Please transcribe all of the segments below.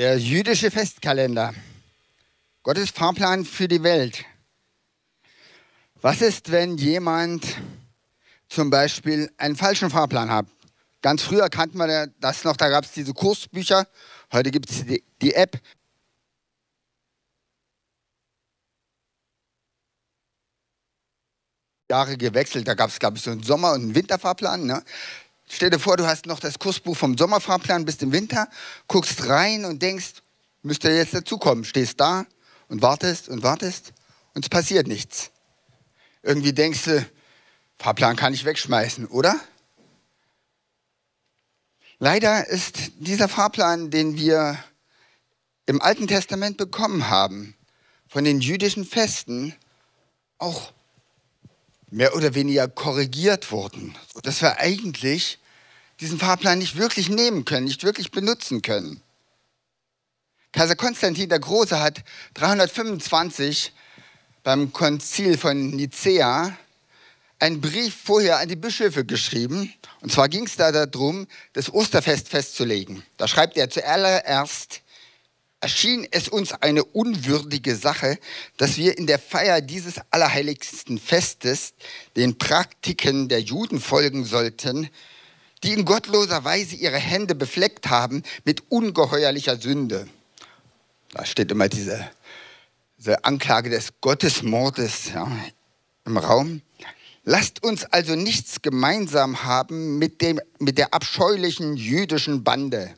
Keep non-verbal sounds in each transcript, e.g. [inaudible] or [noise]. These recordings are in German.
Der jüdische Festkalender. Gottes Fahrplan für die Welt. Was ist, wenn jemand zum Beispiel einen falschen Fahrplan hat? Ganz früher kannten wir das noch, da gab es diese Kursbücher. Heute gibt es die, die App. Jahre gewechselt, da gab es, glaube ich, so einen Sommer- und einen Winterfahrplan. Ne? Stell dir vor, du hast noch das Kursbuch vom Sommerfahrplan bis im Winter, guckst rein und denkst, müsste jetzt dazukommen. Stehst da und wartest und wartest und es passiert nichts. Irgendwie denkst du, Fahrplan kann ich wegschmeißen, oder? Leider ist dieser Fahrplan, den wir im Alten Testament bekommen haben, von den jüdischen Festen auch mehr oder weniger korrigiert worden, dass wir eigentlich diesen Fahrplan nicht wirklich nehmen können, nicht wirklich benutzen können. Kaiser Konstantin der Große hat 325 beim Konzil von Nicea einen Brief vorher an die Bischöfe geschrieben. Und zwar ging es da darum, das Osterfest festzulegen. Da schreibt er zuallererst, erschien es uns eine unwürdige Sache, dass wir in der Feier dieses allerheiligsten Festes den Praktiken der Juden folgen sollten, die in gottloser Weise ihre Hände befleckt haben mit ungeheuerlicher Sünde. Da steht immer diese, diese Anklage des Gottesmordes ja, im Raum. Lasst uns also nichts gemeinsam haben mit, dem, mit der abscheulichen jüdischen Bande.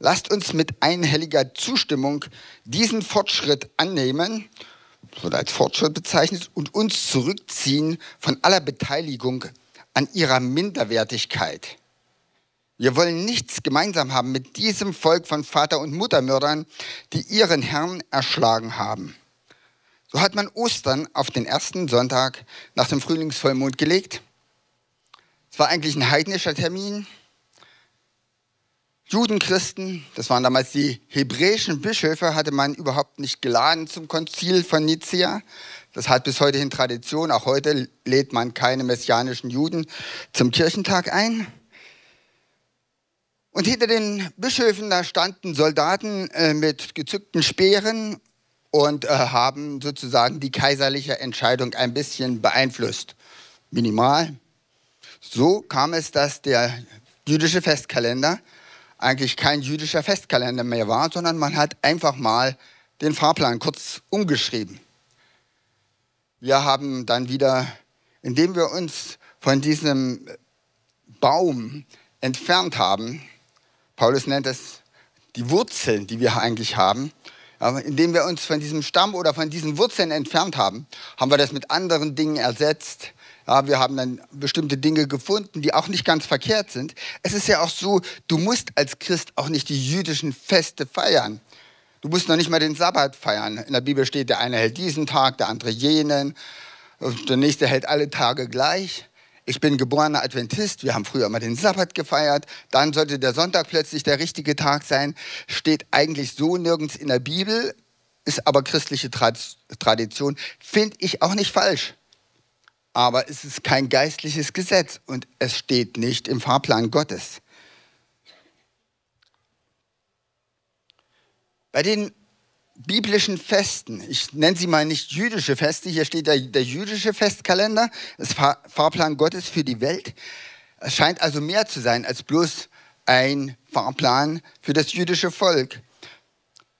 Lasst uns mit einhelliger Zustimmung diesen Fortschritt annehmen, wird als Fortschritt bezeichnet, und uns zurückziehen von aller Beteiligung an ihrer Minderwertigkeit. Wir wollen nichts gemeinsam haben mit diesem Volk von Vater- und Muttermördern, die ihren Herrn erschlagen haben. So hat man Ostern auf den ersten Sonntag nach dem Frühlingsvollmond gelegt. Es war eigentlich ein heidnischer Termin. Judenchristen, das waren damals die hebräischen Bischöfe, hatte man überhaupt nicht geladen zum Konzil von Nicea. Das hat bis heute hin Tradition. Auch heute lädt man keine messianischen Juden zum Kirchentag ein. Und hinter den Bischöfen, da standen Soldaten äh, mit gezückten Speeren und äh, haben sozusagen die kaiserliche Entscheidung ein bisschen beeinflusst. Minimal. So kam es, dass der jüdische Festkalender eigentlich kein jüdischer Festkalender mehr war, sondern man hat einfach mal den Fahrplan kurz umgeschrieben. Wir haben dann wieder, indem wir uns von diesem Baum entfernt haben, Paulus nennt es die Wurzeln, die wir eigentlich haben, aber indem wir uns von diesem Stamm oder von diesen Wurzeln entfernt haben, haben wir das mit anderen Dingen ersetzt. Ja, wir haben dann bestimmte Dinge gefunden, die auch nicht ganz verkehrt sind. Es ist ja auch so, du musst als Christ auch nicht die jüdischen Feste feiern. Du musst noch nicht mal den Sabbat feiern. In der Bibel steht, der eine hält diesen Tag, der andere jenen, der nächste hält alle Tage gleich. Ich bin geborener Adventist, wir haben früher immer den Sabbat gefeiert, dann sollte der Sonntag plötzlich der richtige Tag sein. Steht eigentlich so nirgends in der Bibel, ist aber christliche Tradition, finde ich auch nicht falsch aber es ist kein geistliches Gesetz und es steht nicht im Fahrplan Gottes. Bei den biblischen Festen, ich nenne sie mal nicht jüdische Feste, hier steht der, der jüdische Festkalender, das Fahr Fahrplan Gottes für die Welt. Es scheint also mehr zu sein als bloß ein Fahrplan für das jüdische Volk.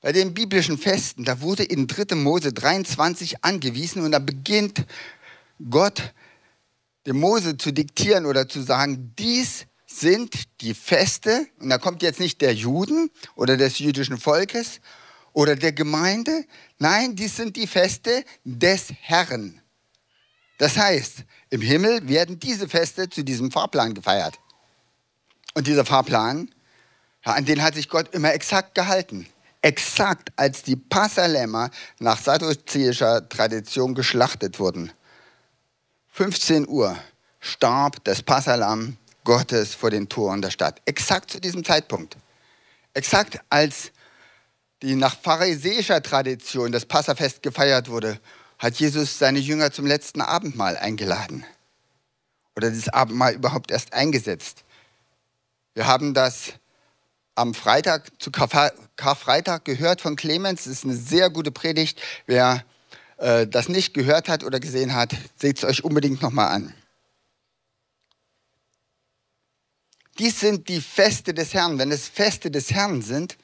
Bei den biblischen Festen, da wurde in 3. Mose 23 angewiesen und da beginnt Gott dem Mose zu diktieren oder zu sagen, dies sind die Feste, und da kommt jetzt nicht der Juden oder des jüdischen Volkes oder der Gemeinde, nein, dies sind die Feste des Herrn. Das heißt, im Himmel werden diese Feste zu diesem Fahrplan gefeiert. Und dieser Fahrplan, an den hat sich Gott immer exakt gehalten. Exakt, als die Passalämmer nach sadduzischer Tradition geschlachtet wurden. 15 Uhr starb das Passalam Gottes vor den Toren der Stadt. Exakt zu diesem Zeitpunkt. Exakt als die nach pharisäischer Tradition das Passafest gefeiert wurde, hat Jesus seine Jünger zum letzten Abendmahl eingeladen. Oder das Abendmahl überhaupt erst eingesetzt. Wir haben das am Freitag zu Karfreitag gehört von Clemens. Das ist eine sehr gute Predigt. Wer äh, das nicht gehört hat oder gesehen hat, seht es euch unbedingt nochmal an. Dies sind die Feste des Herrn. Wenn es Feste des Herrn sind,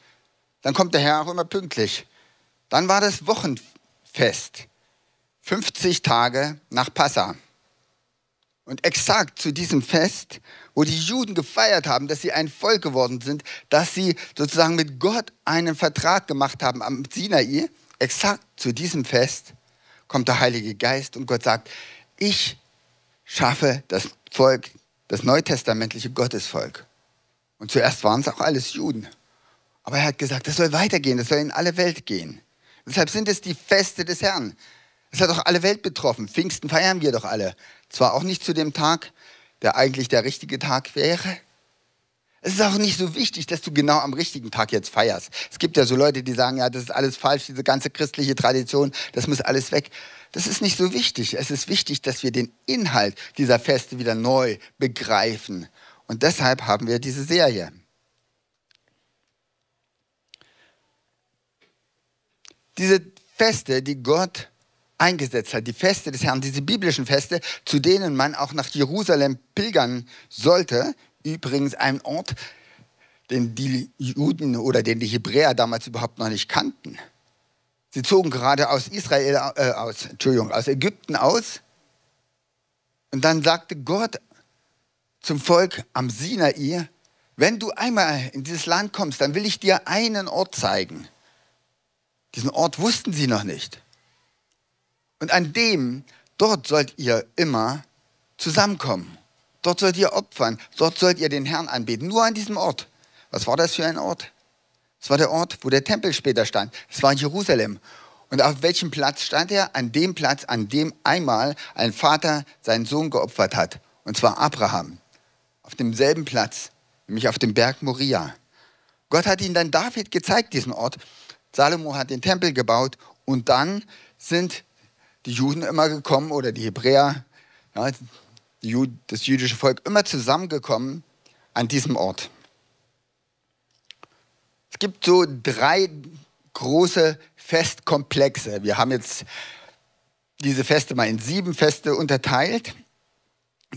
dann kommt der Herr auch immer pünktlich. Dann war das Wochenfest. 50 Tage nach Passa. Und exakt zu diesem Fest, wo die Juden gefeiert haben, dass sie ein Volk geworden sind, dass sie sozusagen mit Gott einen Vertrag gemacht haben am Sinai, exakt zu diesem Fest kommt der Heilige Geist und Gott sagt, ich schaffe das Volk, das neutestamentliche Gottesvolk. Und zuerst waren es auch alles Juden. Aber er hat gesagt, das soll weitergehen, das soll in alle Welt gehen. Deshalb sind es die Feste des Herrn. Es hat doch alle Welt betroffen. Pfingsten feiern wir doch alle. Zwar auch nicht zu dem Tag, der eigentlich der richtige Tag wäre. Es ist auch nicht so wichtig, dass du genau am richtigen Tag jetzt feierst. Es gibt ja so Leute, die sagen, ja, das ist alles falsch, diese ganze christliche Tradition, das muss alles weg. Das ist nicht so wichtig. Es ist wichtig, dass wir den Inhalt dieser Feste wieder neu begreifen. Und deshalb haben wir diese Serie. Diese Feste, die Gott eingesetzt hat, die Feste des Herrn, diese biblischen Feste, zu denen man auch nach Jerusalem pilgern sollte, übrigens ein Ort, den die Juden oder den die Hebräer damals überhaupt noch nicht kannten. Sie zogen gerade aus Israel, äh, aus, Entschuldigung, aus Ägypten aus. Und dann sagte Gott zum Volk am Sinai, wenn du einmal in dieses Land kommst, dann will ich dir einen Ort zeigen. Diesen Ort wussten sie noch nicht. Und an dem, dort sollt ihr immer zusammenkommen. Dort sollt ihr opfern. Dort sollt ihr den Herrn anbeten. Nur an diesem Ort. Was war das für ein Ort? Es war der Ort, wo der Tempel später stand. Es war Jerusalem. Und auf welchem Platz stand er? An dem Platz, an dem einmal ein Vater seinen Sohn geopfert hat. Und zwar Abraham. Auf demselben Platz, nämlich auf dem Berg Moria. Gott hat ihn dann David gezeigt, diesen Ort. Salomo hat den Tempel gebaut und dann sind die Juden immer gekommen oder die Hebräer, ja, das jüdische Volk immer zusammengekommen an diesem Ort. Es gibt so drei große Festkomplexe. Wir haben jetzt diese Feste mal in sieben Feste unterteilt.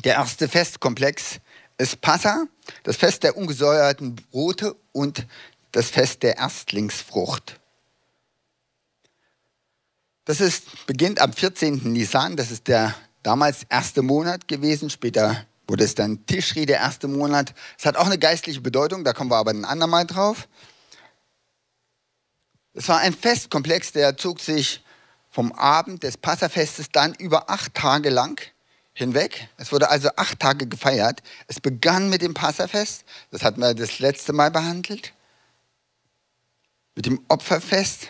Der erste Festkomplex ist Passa, das Fest der ungesäuerten Brote und das Fest der Erstlingsfrucht. Das ist, beginnt am 14. Nisan, das ist der damals erste Monat gewesen, später wurde es dann Tischri, der erste Monat. Es hat auch eine geistliche Bedeutung, da kommen wir aber ein andermal drauf. Es war ein Festkomplex, der zog sich vom Abend des Passafestes dann über acht Tage lang hinweg. Es wurde also acht Tage gefeiert. Es begann mit dem Passafest, das hatten wir das letzte Mal behandelt, mit dem Opferfest.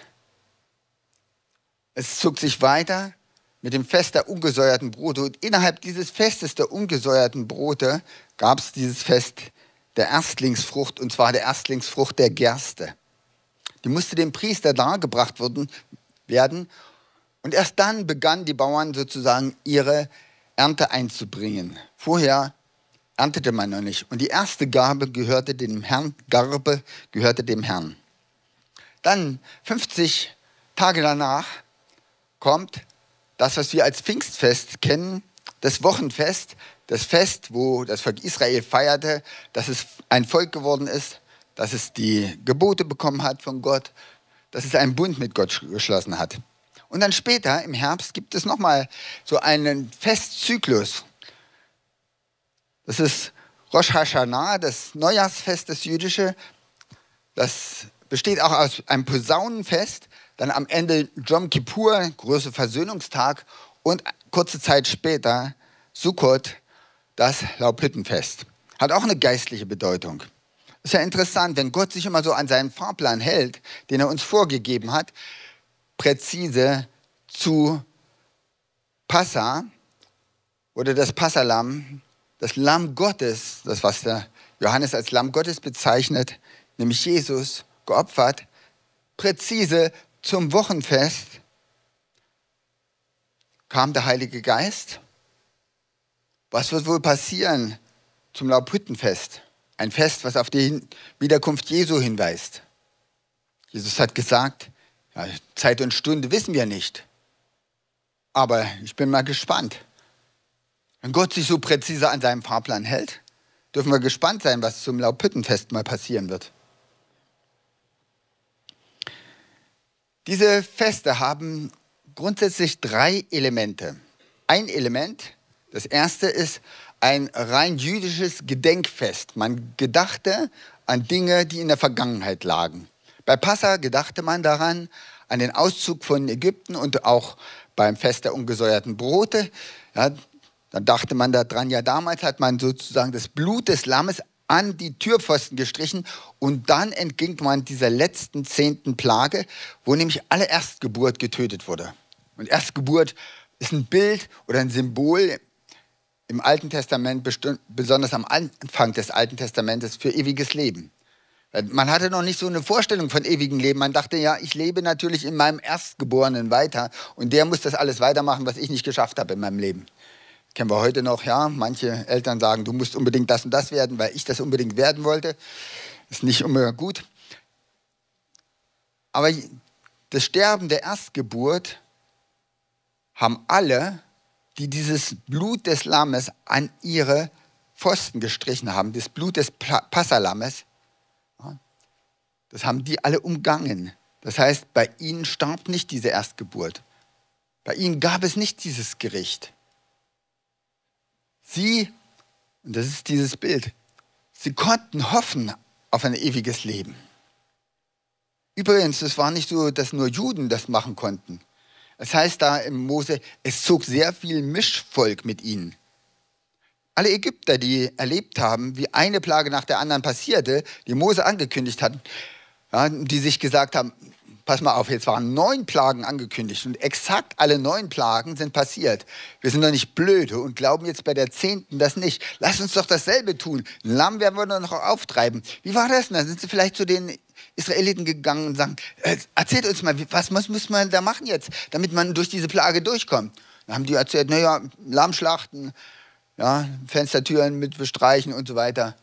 Es zog sich weiter mit dem Fest der ungesäuerten Brote. Und innerhalb dieses Festes der ungesäuerten Brote gab es dieses Fest der Erstlingsfrucht, und zwar der Erstlingsfrucht der Gerste. Die musste dem Priester dargebracht werden. Und erst dann begannen die Bauern sozusagen ihre Ernte einzubringen. Vorher erntete man noch nicht. Und die erste Gabe gehörte dem Herrn, Garbe gehörte dem Herrn. Dann 50 Tage danach kommt das, was wir als Pfingstfest kennen, das Wochenfest, das Fest, wo das Volk Israel feierte, dass es ein Volk geworden ist, dass es die Gebote bekommen hat von Gott, dass es einen Bund mit Gott geschlossen hat. Und dann später, im Herbst, gibt es nochmal so einen Festzyklus. Das ist Rosh Hashanah, das Neujahrsfest, das jüdische. Das besteht auch aus einem Posaunenfest, dann am Ende Jom Kippur, großer Versöhnungstag und kurze Zeit später Sukkot, das Laubhüttenfest. Hat auch eine geistliche Bedeutung. Ist ja interessant, wenn Gott sich immer so an seinen Fahrplan hält, den er uns vorgegeben hat, präzise zu Passa oder das Passalam, das Lamm Gottes, das was der Johannes als Lamm Gottes bezeichnet, nämlich Jesus, geopfert, präzise zum Wochenfest kam der Heilige Geist. Was wird wohl passieren zum Laubhüttenfest? Ein Fest, was auf die Wiederkunft Jesu hinweist. Jesus hat gesagt, ja, Zeit und Stunde wissen wir nicht. Aber ich bin mal gespannt. Wenn Gott sich so präzise an seinem Fahrplan hält, dürfen wir gespannt sein, was zum Laubhüttenfest mal passieren wird. Diese Feste haben grundsätzlich drei Elemente. Ein Element, das erste ist ein rein jüdisches Gedenkfest. Man gedachte an Dinge, die in der Vergangenheit lagen. Bei Passa gedachte man daran, an den Auszug von Ägypten und auch beim Fest der ungesäuerten Brote. Ja, dann dachte man daran, ja, damals hat man sozusagen das Blut des Lammes an die Türpfosten gestrichen und dann entging man dieser letzten zehnten Plage, wo nämlich alle Erstgeburt getötet wurde. Und Erstgeburt ist ein Bild oder ein Symbol im Alten Testament, besonders am Anfang des Alten Testamentes, für ewiges Leben. Man hatte noch nicht so eine Vorstellung von ewigem Leben. Man dachte, ja, ich lebe natürlich in meinem Erstgeborenen weiter und der muss das alles weitermachen, was ich nicht geschafft habe in meinem Leben. Kennen wir heute noch, ja. Manche Eltern sagen, du musst unbedingt das und das werden, weil ich das unbedingt werden wollte. Ist nicht immer gut. Aber das Sterben der Erstgeburt haben alle, die dieses Blut des Lammes an ihre Pfosten gestrichen haben, das Blut des Passalammes, das haben die alle umgangen. Das heißt, bei ihnen starb nicht diese Erstgeburt. Bei ihnen gab es nicht dieses Gericht. Sie, und das ist dieses Bild, sie konnten hoffen auf ein ewiges Leben. Übrigens, es war nicht so, dass nur Juden das machen konnten. Es heißt da im Mose, es zog sehr viel Mischvolk mit ihnen. Alle Ägypter, die erlebt haben, wie eine Plage nach der anderen passierte, die Mose angekündigt hat, ja, die sich gesagt haben, pass mal auf, jetzt waren neun Plagen angekündigt und exakt alle neun Plagen sind passiert. Wir sind doch nicht blöde und glauben jetzt bei der zehnten das nicht. Lass uns doch dasselbe tun. Lamm werden wir doch noch auftreiben. Wie war das denn? Dann sind sie vielleicht zu den Israeliten gegangen und sagen, äh, erzählt uns mal, was, was muss man da machen jetzt, damit man durch diese Plage durchkommt? Dann haben die erzählt, naja, Lammschlachten, ja, Fenstertüren mit bestreichen und so weiter.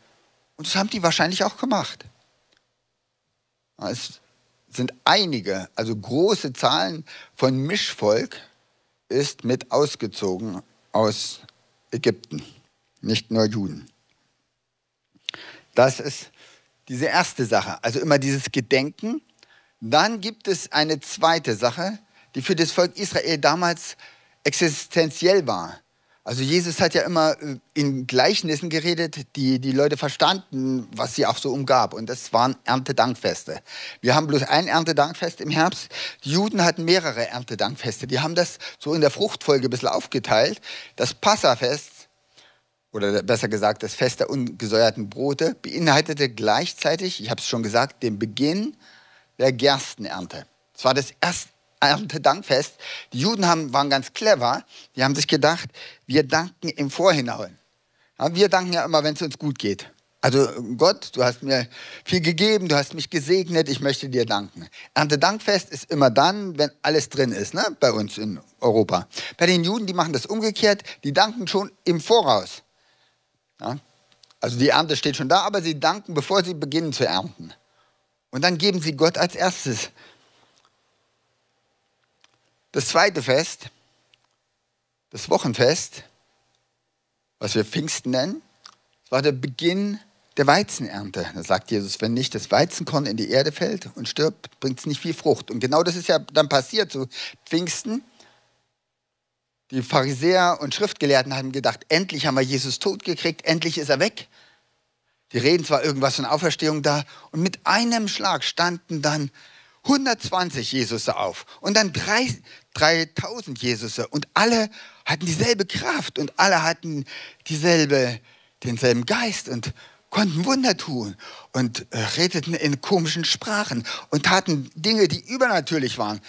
Und das haben die wahrscheinlich auch gemacht. Es sind einige, also große Zahlen von Mischvolk ist mit ausgezogen aus Ägypten, nicht nur Juden. Das ist diese erste Sache, also immer dieses Gedenken. Dann gibt es eine zweite Sache, die für das Volk Israel damals existenziell war. Also Jesus hat ja immer äh, in Gleichnissen geredet, die die Leute verstanden, was sie auch so umgab. Und das waren Erntedankfeste. Wir haben bloß ein Erntedankfest im Herbst. Die Juden hatten mehrere Erntedankfeste. Die haben das so in der Fruchtfolge ein bisschen aufgeteilt. Das Passafest, oder besser gesagt das Fest der ungesäuerten Brote, beinhaltete gleichzeitig, ich habe es schon gesagt, den Beginn der Gerstenernte. Es war das erste Erntedankfest. Die Juden haben, waren ganz clever. Die haben sich gedacht, wir danken im Vorhinein. Ja, wir danken ja immer, wenn es uns gut geht. Also Gott, du hast mir viel gegeben, du hast mich gesegnet, ich möchte dir danken. Erntedankfest ist immer dann, wenn alles drin ist, ne? bei uns in Europa. Bei den Juden, die machen das umgekehrt, die danken schon im Voraus. Ja? Also die Ernte steht schon da, aber sie danken, bevor sie beginnen zu ernten. Und dann geben sie Gott als erstes das zweite Fest, das Wochenfest, was wir Pfingsten nennen, war der Beginn der Weizenernte. Da sagt Jesus, wenn nicht das Weizenkorn in die Erde fällt und stirbt, bringt es nicht viel Frucht. Und genau das ist ja dann passiert zu Pfingsten. Die Pharisäer und Schriftgelehrten haben gedacht, endlich haben wir Jesus tot gekriegt, endlich ist er weg. Die reden zwar irgendwas von Auferstehung da und mit einem Schlag standen dann 120 Jesus auf und dann 3000 Jesus und alle hatten dieselbe Kraft und alle hatten dieselbe, denselben Geist und konnten Wunder tun und äh, redeten in komischen Sprachen und taten Dinge, die übernatürlich waren.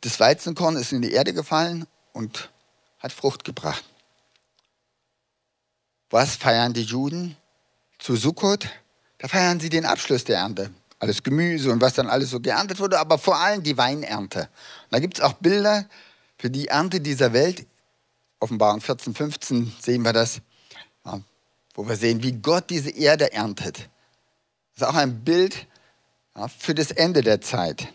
Das Weizenkorn ist in die Erde gefallen und hat Frucht gebracht. Was feiern die Juden zu Sukkot? Da feiern sie den Abschluss der Ernte alles Gemüse und was dann alles so geerntet wurde, aber vor allem die Weinernte. Da gibt es auch Bilder für die Ernte dieser Welt. Offenbarung 14, 15 sehen wir das. Ja, wo wir sehen, wie Gott diese Erde erntet. Das ist auch ein Bild ja, für das Ende der Zeit.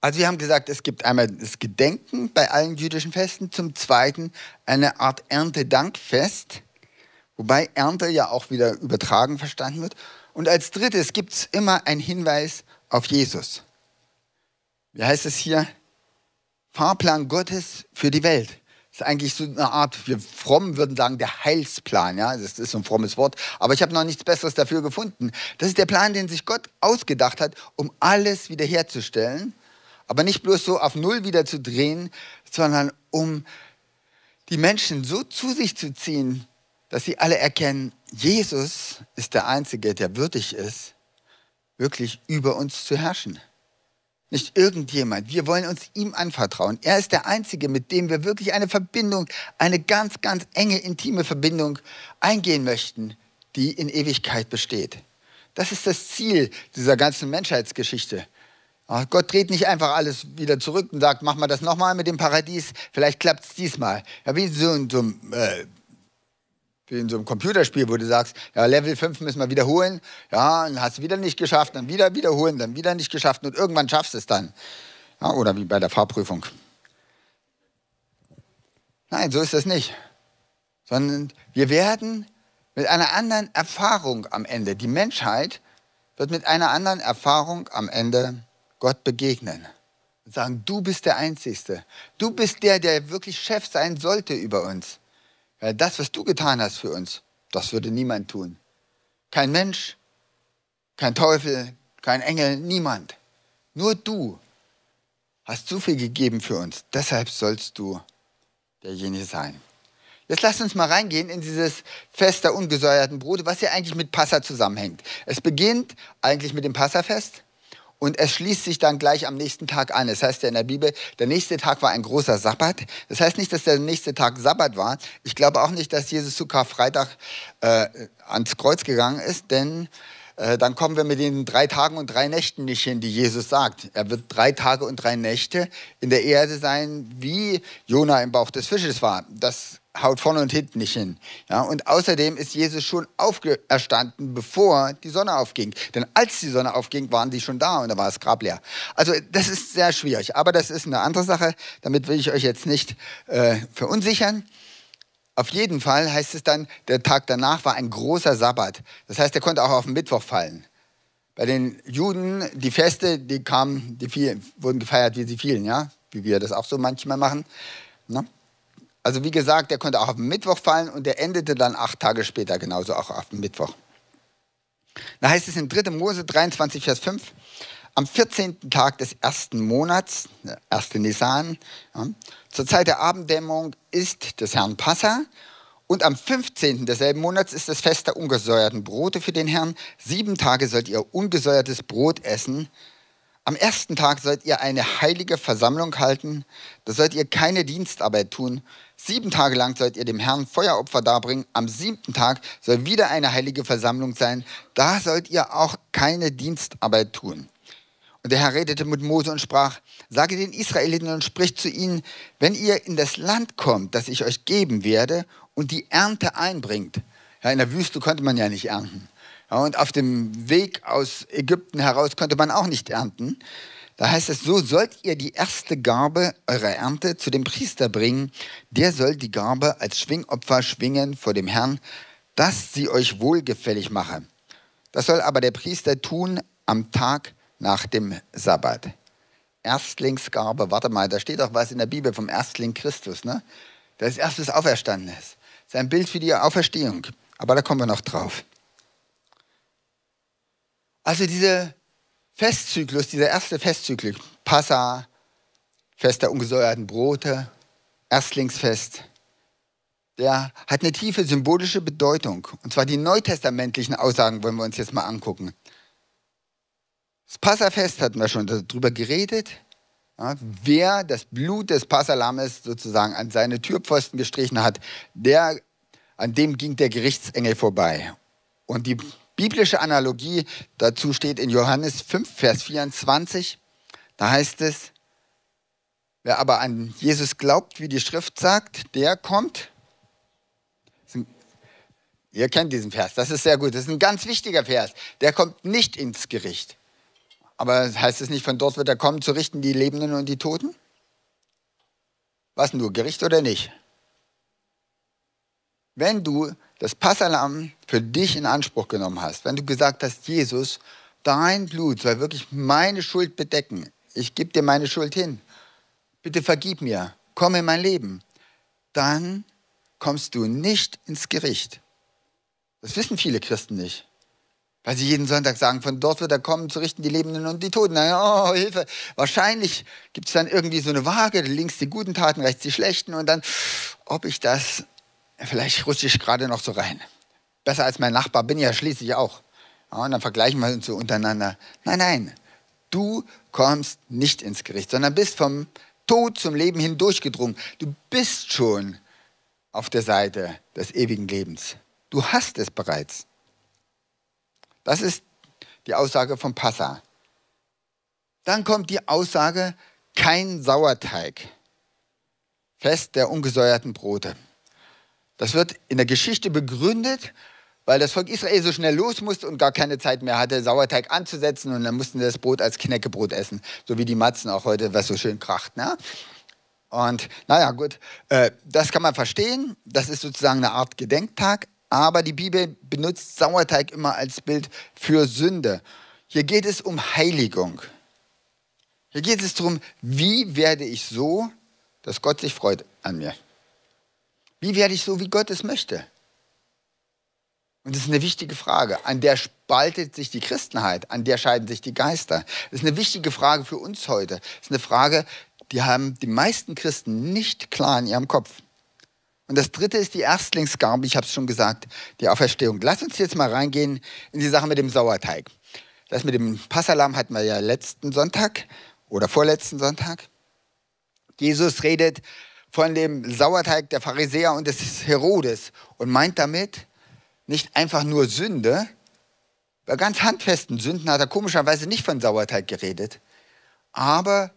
Also wir haben gesagt, es gibt einmal das Gedenken bei allen jüdischen Festen, zum Zweiten eine Art Erntedankfest, wobei Ernte ja auch wieder übertragen verstanden wird. Und als drittes gibt es immer einen Hinweis auf Jesus. Wie heißt es hier? Fahrplan Gottes für die Welt. Das ist eigentlich so eine Art, wir fromm würden sagen, der Heilsplan. Ja? Das ist so ein frommes Wort. Aber ich habe noch nichts Besseres dafür gefunden. Das ist der Plan, den sich Gott ausgedacht hat, um alles wiederherzustellen. Aber nicht bloß so auf Null wieder zu drehen, sondern um die Menschen so zu sich zu ziehen, dass sie alle erkennen, Jesus ist der Einzige, der würdig ist, wirklich über uns zu herrschen. Nicht irgendjemand. Wir wollen uns ihm anvertrauen. Er ist der Einzige, mit dem wir wirklich eine Verbindung, eine ganz, ganz enge, intime Verbindung eingehen möchten, die in Ewigkeit besteht. Das ist das Ziel dieser ganzen Menschheitsgeschichte. Gott dreht nicht einfach alles wieder zurück und sagt, mach mal das nochmal mit dem Paradies, vielleicht klappt es diesmal. Ja, wie so, so äh, wie in so einem Computerspiel, wo du sagst, ja, Level 5 müssen wir wiederholen, ja, dann hast du wieder nicht geschafft, dann wieder wiederholen, dann wieder nicht geschafft und irgendwann schaffst du es dann. Ja, oder wie bei der Fahrprüfung. Nein, so ist das nicht. Sondern wir werden mit einer anderen Erfahrung am Ende, die Menschheit wird mit einer anderen Erfahrung am Ende Gott begegnen. Und sagen, du bist der Einzige. Du bist der, der wirklich Chef sein sollte über uns. Weil das, was du getan hast für uns, das würde niemand tun. Kein Mensch, kein Teufel, kein Engel, niemand. Nur du hast so viel gegeben für uns. Deshalb sollst du derjenige sein. Jetzt lasst uns mal reingehen in dieses Fest der ungesäuerten Brote, was ja eigentlich mit Passa zusammenhängt. Es beginnt eigentlich mit dem Passafest und es schließt sich dann gleich am nächsten Tag an. Das heißt ja in der Bibel, der nächste Tag war ein großer Sabbat. Das heißt nicht, dass der nächste Tag Sabbat war. Ich glaube auch nicht, dass Jesus zu Karfreitag äh, ans Kreuz gegangen ist, denn äh, dann kommen wir mit den drei Tagen und drei Nächten nicht hin, die Jesus sagt. Er wird drei Tage und drei Nächte in der Erde sein, wie Jona im Bauch des Fisches war. Das haut vorne und hinten nicht hin. Ja, und außerdem ist Jesus schon auferstanden, bevor die Sonne aufging. Denn als die Sonne aufging, waren die schon da und da war das Grab leer. Also das ist sehr schwierig. Aber das ist eine andere Sache. Damit will ich euch jetzt nicht äh, verunsichern. Auf jeden Fall heißt es dann, der Tag danach war ein großer Sabbat. Das heißt, er konnte auch auf den Mittwoch fallen. Bei den Juden, die Feste, die kamen, die fielen, wurden gefeiert, wie sie fielen, ja, wie wir das auch so manchmal machen. Ne? Also wie gesagt, der konnte auch auf den Mittwoch fallen und der endete dann acht Tage später genauso auch auf den Mittwoch. Da heißt es in 3. Mose 23, Vers 5, am 14. Tag des ersten Monats, 1. Nisan, ja, zur Zeit der Abenddämmerung ist des Herrn Passa. Und am 15. desselben Monats ist das Fest der ungesäuerten Brote für den Herrn. Sieben Tage sollt ihr ungesäuertes Brot essen. Am ersten Tag sollt ihr eine heilige Versammlung halten. Da sollt ihr keine Dienstarbeit tun. Sieben Tage lang sollt ihr dem Herrn Feueropfer darbringen. Am siebten Tag soll wieder eine heilige Versammlung sein. Da sollt ihr auch keine Dienstarbeit tun. Und der Herr redete mit Mose und sprach, sage den Israeliten und sprich zu ihnen, wenn ihr in das Land kommt, das ich euch geben werde und die Ernte einbringt. Ja, in der Wüste konnte man ja nicht ernten. Ja, und auf dem Weg aus Ägypten heraus konnte man auch nicht ernten. Da heißt es, so sollt ihr die erste Garbe eurer Ernte zu dem Priester bringen. Der soll die Garbe als Schwingopfer schwingen vor dem Herrn, dass sie euch wohlgefällig mache. Das soll aber der Priester tun am Tag nach dem Sabbat. Erstlingsgabe, warte mal, da steht auch was in der Bibel vom Erstling Christus, ne? Der als erstes auferstanden ist. Das ist ein Bild für die Auferstehung. Aber da kommen wir noch drauf. Also dieser Festzyklus, dieser erste Festzyklus, Passa, Fest der ungesäuerten Brote, Erstlingsfest, der hat eine tiefe symbolische Bedeutung. Und zwar die neutestamentlichen Aussagen wollen wir uns jetzt mal angucken. Das Passafest hatten wir schon darüber geredet. Ja, wer das Blut des Passalammes sozusagen an seine Türpfosten gestrichen hat, der, an dem ging der Gerichtsengel vorbei. Und die biblische Analogie dazu steht in Johannes 5, Vers 24. Da heißt es, wer aber an Jesus glaubt, wie die Schrift sagt, der kommt. Ihr kennt diesen Vers, das ist sehr gut. Das ist ein ganz wichtiger Vers. Der kommt nicht ins Gericht. Aber heißt es nicht, von dort wird er kommen, zu richten die Lebenden und die Toten? Was nur, Gericht oder nicht? Wenn du das Passalam für dich in Anspruch genommen hast, wenn du gesagt hast, Jesus, dein Blut soll wirklich meine Schuld bedecken, ich gebe dir meine Schuld hin, bitte vergib mir, komm in mein Leben, dann kommst du nicht ins Gericht. Das wissen viele Christen nicht. Weil sie jeden Sonntag sagen, von dort wird er kommen, zu richten die Lebenden und die Toten. Oh, Hilfe. Wahrscheinlich gibt es dann irgendwie so eine Waage, links die guten Taten, rechts die schlechten und dann, ob ich das, vielleicht rutsche ich gerade noch so rein. Besser als mein Nachbar bin ich ja schließlich auch. Ja, und dann vergleichen wir uns so untereinander. Nein, nein, du kommst nicht ins Gericht, sondern bist vom Tod zum Leben hindurchgedrungen. Du bist schon auf der Seite des ewigen Lebens. Du hast es bereits. Das ist die Aussage von Passa. Dann kommt die Aussage, kein Sauerteig. Fest der ungesäuerten Brote. Das wird in der Geschichte begründet, weil das Volk Israel so schnell los musste und gar keine Zeit mehr hatte, Sauerteig anzusetzen und dann mussten sie das Brot als Knäckebrot essen, so wie die Matzen auch heute, was so schön kracht. Ne? Und naja, gut, äh, das kann man verstehen. Das ist sozusagen eine Art Gedenktag. Aber die Bibel benutzt Sauerteig immer als Bild für Sünde. Hier geht es um Heiligung. Hier geht es darum, wie werde ich so, dass Gott sich freut an mir? Wie werde ich so, wie Gott es möchte? Und das ist eine wichtige Frage. An der spaltet sich die Christenheit, an der scheiden sich die Geister. Das ist eine wichtige Frage für uns heute. Das ist eine Frage, die haben die meisten Christen nicht klar in ihrem Kopf. Und das dritte ist die Erstlingsgabe, ich habe es schon gesagt, die Auferstehung. Lass uns jetzt mal reingehen in die Sache mit dem Sauerteig. Das mit dem Passalam hatten wir ja letzten Sonntag oder vorletzten Sonntag. Jesus redet von dem Sauerteig der Pharisäer und des Herodes und meint damit nicht einfach nur Sünde. Bei ganz handfesten Sünden hat er komischerweise nicht von Sauerteig geredet, aber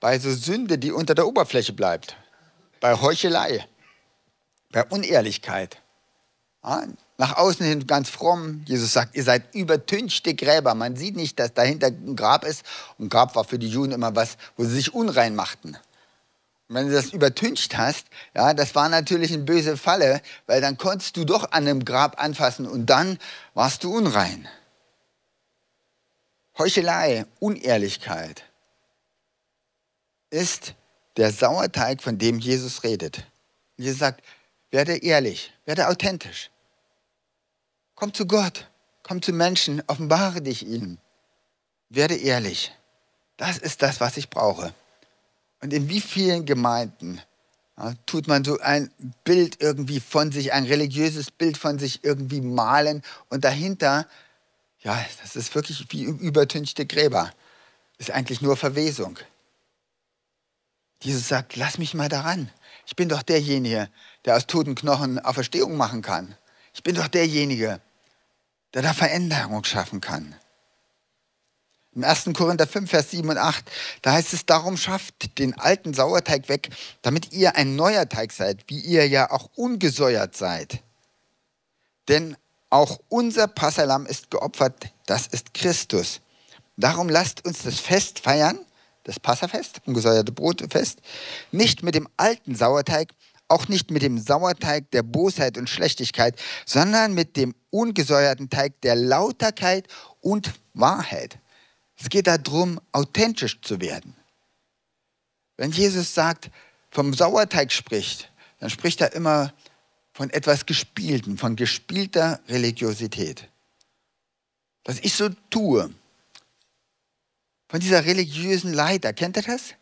bei so Sünde, die unter der Oberfläche bleibt, bei Heuchelei, bei Unehrlichkeit. Ja, nach außen hin ganz fromm. Jesus sagt, ihr seid übertünchte Gräber. Man sieht nicht, dass dahinter ein Grab ist. Und Grab war für die Juden immer was, wo sie sich unrein machten. Wenn du das übertüncht hast, ja, das war natürlich eine böse Falle, weil dann konntest du doch an einem Grab anfassen und dann warst du unrein. Heuchelei, Unehrlichkeit ist der Sauerteig, von dem Jesus redet. Jesus sagt, werde ehrlich, werde authentisch. Komm zu Gott, komm zu Menschen, offenbare dich ihnen. Werde ehrlich. Das ist das, was ich brauche. Und in wie vielen Gemeinden ja, tut man so ein Bild irgendwie von sich, ein religiöses Bild von sich irgendwie malen und dahinter, ja, das ist wirklich wie übertünchte Gräber. Ist eigentlich nur Verwesung. Jesus sagt, lass mich mal daran. Ich bin doch derjenige, der aus toten Knochen Auferstehung machen kann. Ich bin doch derjenige, der da Veränderung schaffen kann. Im 1. Korinther 5, Vers 7 und 8, da heißt es, darum schafft den alten Sauerteig weg, damit ihr ein neuer Teig seid, wie ihr ja auch ungesäuert seid. Denn auch unser Passalam ist geopfert, das ist Christus. Darum lasst uns das Fest feiern, das Passafest, ungesäuerte Brotfest, nicht mit dem alten Sauerteig, auch nicht mit dem Sauerteig der Bosheit und Schlechtigkeit, sondern mit dem ungesäuerten Teig der Lauterkeit und Wahrheit. Es geht darum, authentisch zu werden. Wenn Jesus sagt, vom Sauerteig spricht, dann spricht er immer von etwas Gespielten, von gespielter Religiosität. Was ich so tue, von dieser religiösen Leiter, kennt ihr das?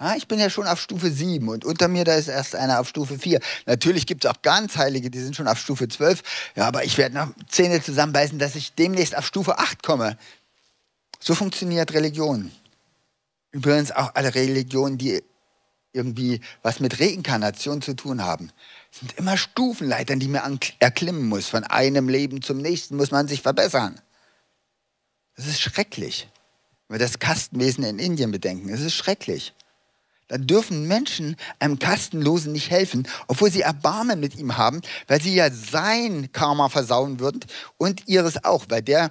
Ja, ich bin ja schon auf Stufe 7 und unter mir da ist erst einer auf Stufe 4. Natürlich gibt es auch ganz Heilige, die sind schon auf Stufe 12. Ja, aber ich werde noch Zähne zusammenbeißen, dass ich demnächst auf Stufe 8 komme. So funktioniert Religion. Übrigens auch alle Religionen, die irgendwie was mit Reinkarnation zu tun haben, sind immer Stufenleitern, die man erklimmen muss. Von einem Leben zum nächsten muss man sich verbessern. Das ist schrecklich. Wenn wir das Kastenwesen in Indien bedenken, es ist schrecklich. dann dürfen Menschen einem Kastenlosen nicht helfen, obwohl sie Erbarmen mit ihm haben, weil sie ja sein Karma versauen würden und ihres auch, weil der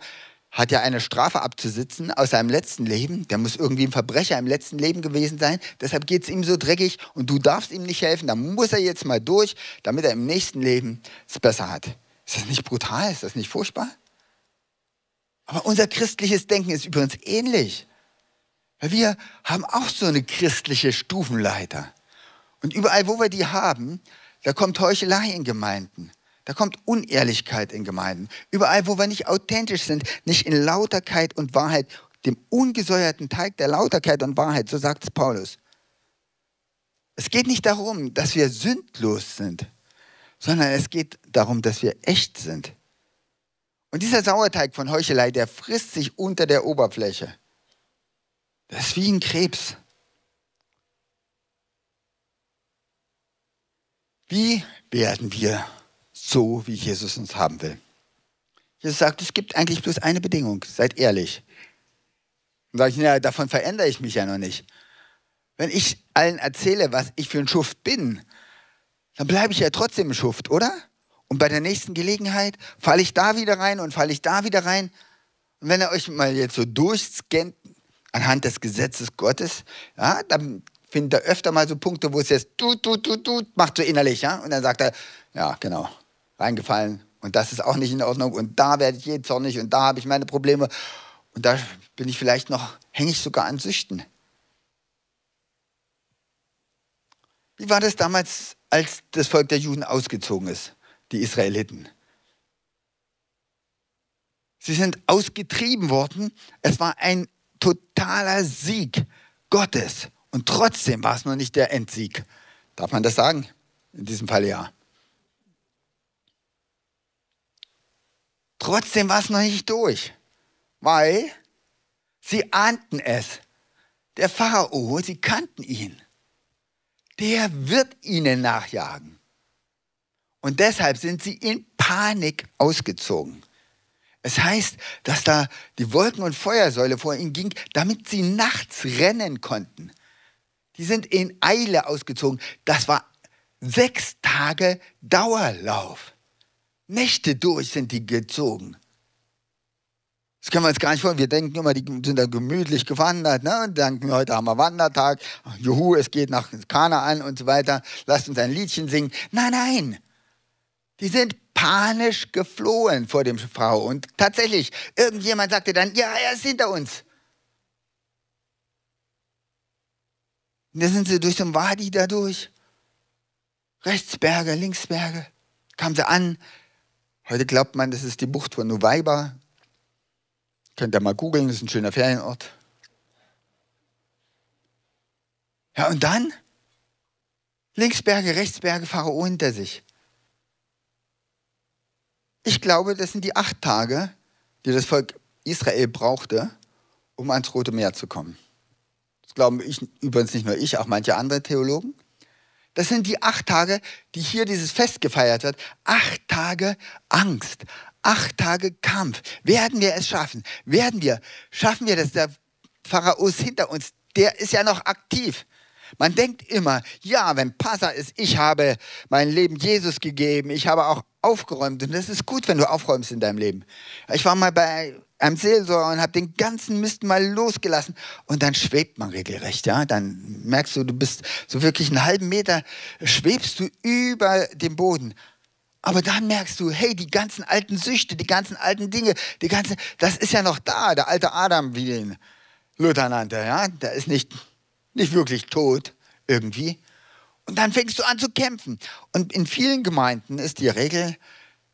hat ja eine Strafe abzusitzen aus seinem letzten Leben. Der muss irgendwie ein Verbrecher im letzten Leben gewesen sein. Deshalb geht es ihm so dreckig und du darfst ihm nicht helfen. Da muss er jetzt mal durch, damit er im nächsten Leben es besser hat. Ist das nicht brutal? Ist das nicht furchtbar? Aber unser christliches Denken ist übrigens ähnlich. Weil wir haben auch so eine christliche Stufenleiter. Und überall, wo wir die haben, da kommt Heuchelei in Gemeinden. Da kommt Unehrlichkeit in Gemeinden. Überall, wo wir nicht authentisch sind, nicht in Lauterkeit und Wahrheit, dem ungesäuerten Teig der Lauterkeit und Wahrheit, so sagt es Paulus. Es geht nicht darum, dass wir sündlos sind, sondern es geht darum, dass wir echt sind. Und dieser Sauerteig von Heuchelei, der frisst sich unter der Oberfläche. Das ist wie ein Krebs. Wie werden wir so, wie Jesus uns haben will? Jesus sagt, es gibt eigentlich bloß eine Bedingung, seid ehrlich. Dann sage ich, ja, davon verändere ich mich ja noch nicht. Wenn ich allen erzähle, was ich für ein Schuft bin, dann bleibe ich ja trotzdem ein Schuft, oder? Und bei der nächsten Gelegenheit falle ich da wieder rein und falle ich da wieder rein. Und wenn ihr euch mal jetzt so durchscannt, anhand des Gesetzes Gottes, ja, dann findet er öfter mal so Punkte, wo es jetzt du, du, du, du macht so innerlich, ja, und dann sagt er, ja, genau, reingefallen und das ist auch nicht in Ordnung und da werde ich je zornig und da habe ich meine Probleme und da bin ich vielleicht noch, hänge ich sogar an Süchten. Wie war das damals, als das Volk der Juden ausgezogen ist, die Israeliten? Sie sind ausgetrieben worden. Es war ein totaler Sieg Gottes. Und trotzdem war es noch nicht der Endsieg. Darf man das sagen? In diesem Fall ja. Trotzdem war es noch nicht durch, weil sie ahnten es. Der Pharao, sie kannten ihn. Der wird ihnen nachjagen. Und deshalb sind sie in Panik ausgezogen. Es heißt, dass da die Wolken- und Feuersäule vor ihnen ging, damit sie nachts rennen konnten. Die sind in Eile ausgezogen. Das war sechs Tage Dauerlauf. Nächte durch sind die gezogen. Das können wir uns gar nicht vorstellen. Wir denken immer, die sind da gemütlich gewandert. Ne? Und denken, heute haben wir Wandertag. Juhu, es geht nach Kanaan und so weiter. Lasst uns ein Liedchen singen. Nein, nein. Die sind panisch geflohen vor dem Frau. Und tatsächlich, irgendjemand sagte dann, ja, er ist hinter uns. Und dann sind sie durch so ein Wadi da durch. Rechtsberge, Linksberge. Kamen sie an. Heute glaubt man, das ist die Bucht von Nuweiba. Könnt ihr mal googeln, das ist ein schöner Ferienort. Ja, und dann? Linksberge, Rechtsberge, Pharao hinter sich. Ich glaube, das sind die acht Tage, die das Volk Israel brauchte, um ans Rote Meer zu kommen. Das glauben ich, übrigens nicht nur ich, auch manche andere Theologen. Das sind die acht Tage, die hier dieses Fest gefeiert wird. Acht Tage Angst, acht Tage Kampf. Werden wir es schaffen? Werden wir? Schaffen wir das? Der Pharao ist hinter uns. Der ist ja noch aktiv. Man denkt immer, ja, wenn Passa ist, ich habe mein Leben Jesus gegeben, ich habe auch aufgeräumt und das ist gut, wenn du aufräumst in deinem Leben. Ich war mal bei einem Seelsorger und habe den ganzen Mist mal losgelassen und dann schwebt man regelrecht, ja. Dann merkst du, du bist so wirklich einen halben Meter schwebst du über dem Boden. Aber dann merkst du, hey, die ganzen alten Süchte, die ganzen alten Dinge, die ganzen, das ist ja noch da. Der alte Adam, wie den Luther nannte, ja, der ist nicht, nicht wirklich tot irgendwie. Und dann fängst du an zu kämpfen. Und in vielen Gemeinden ist die Regel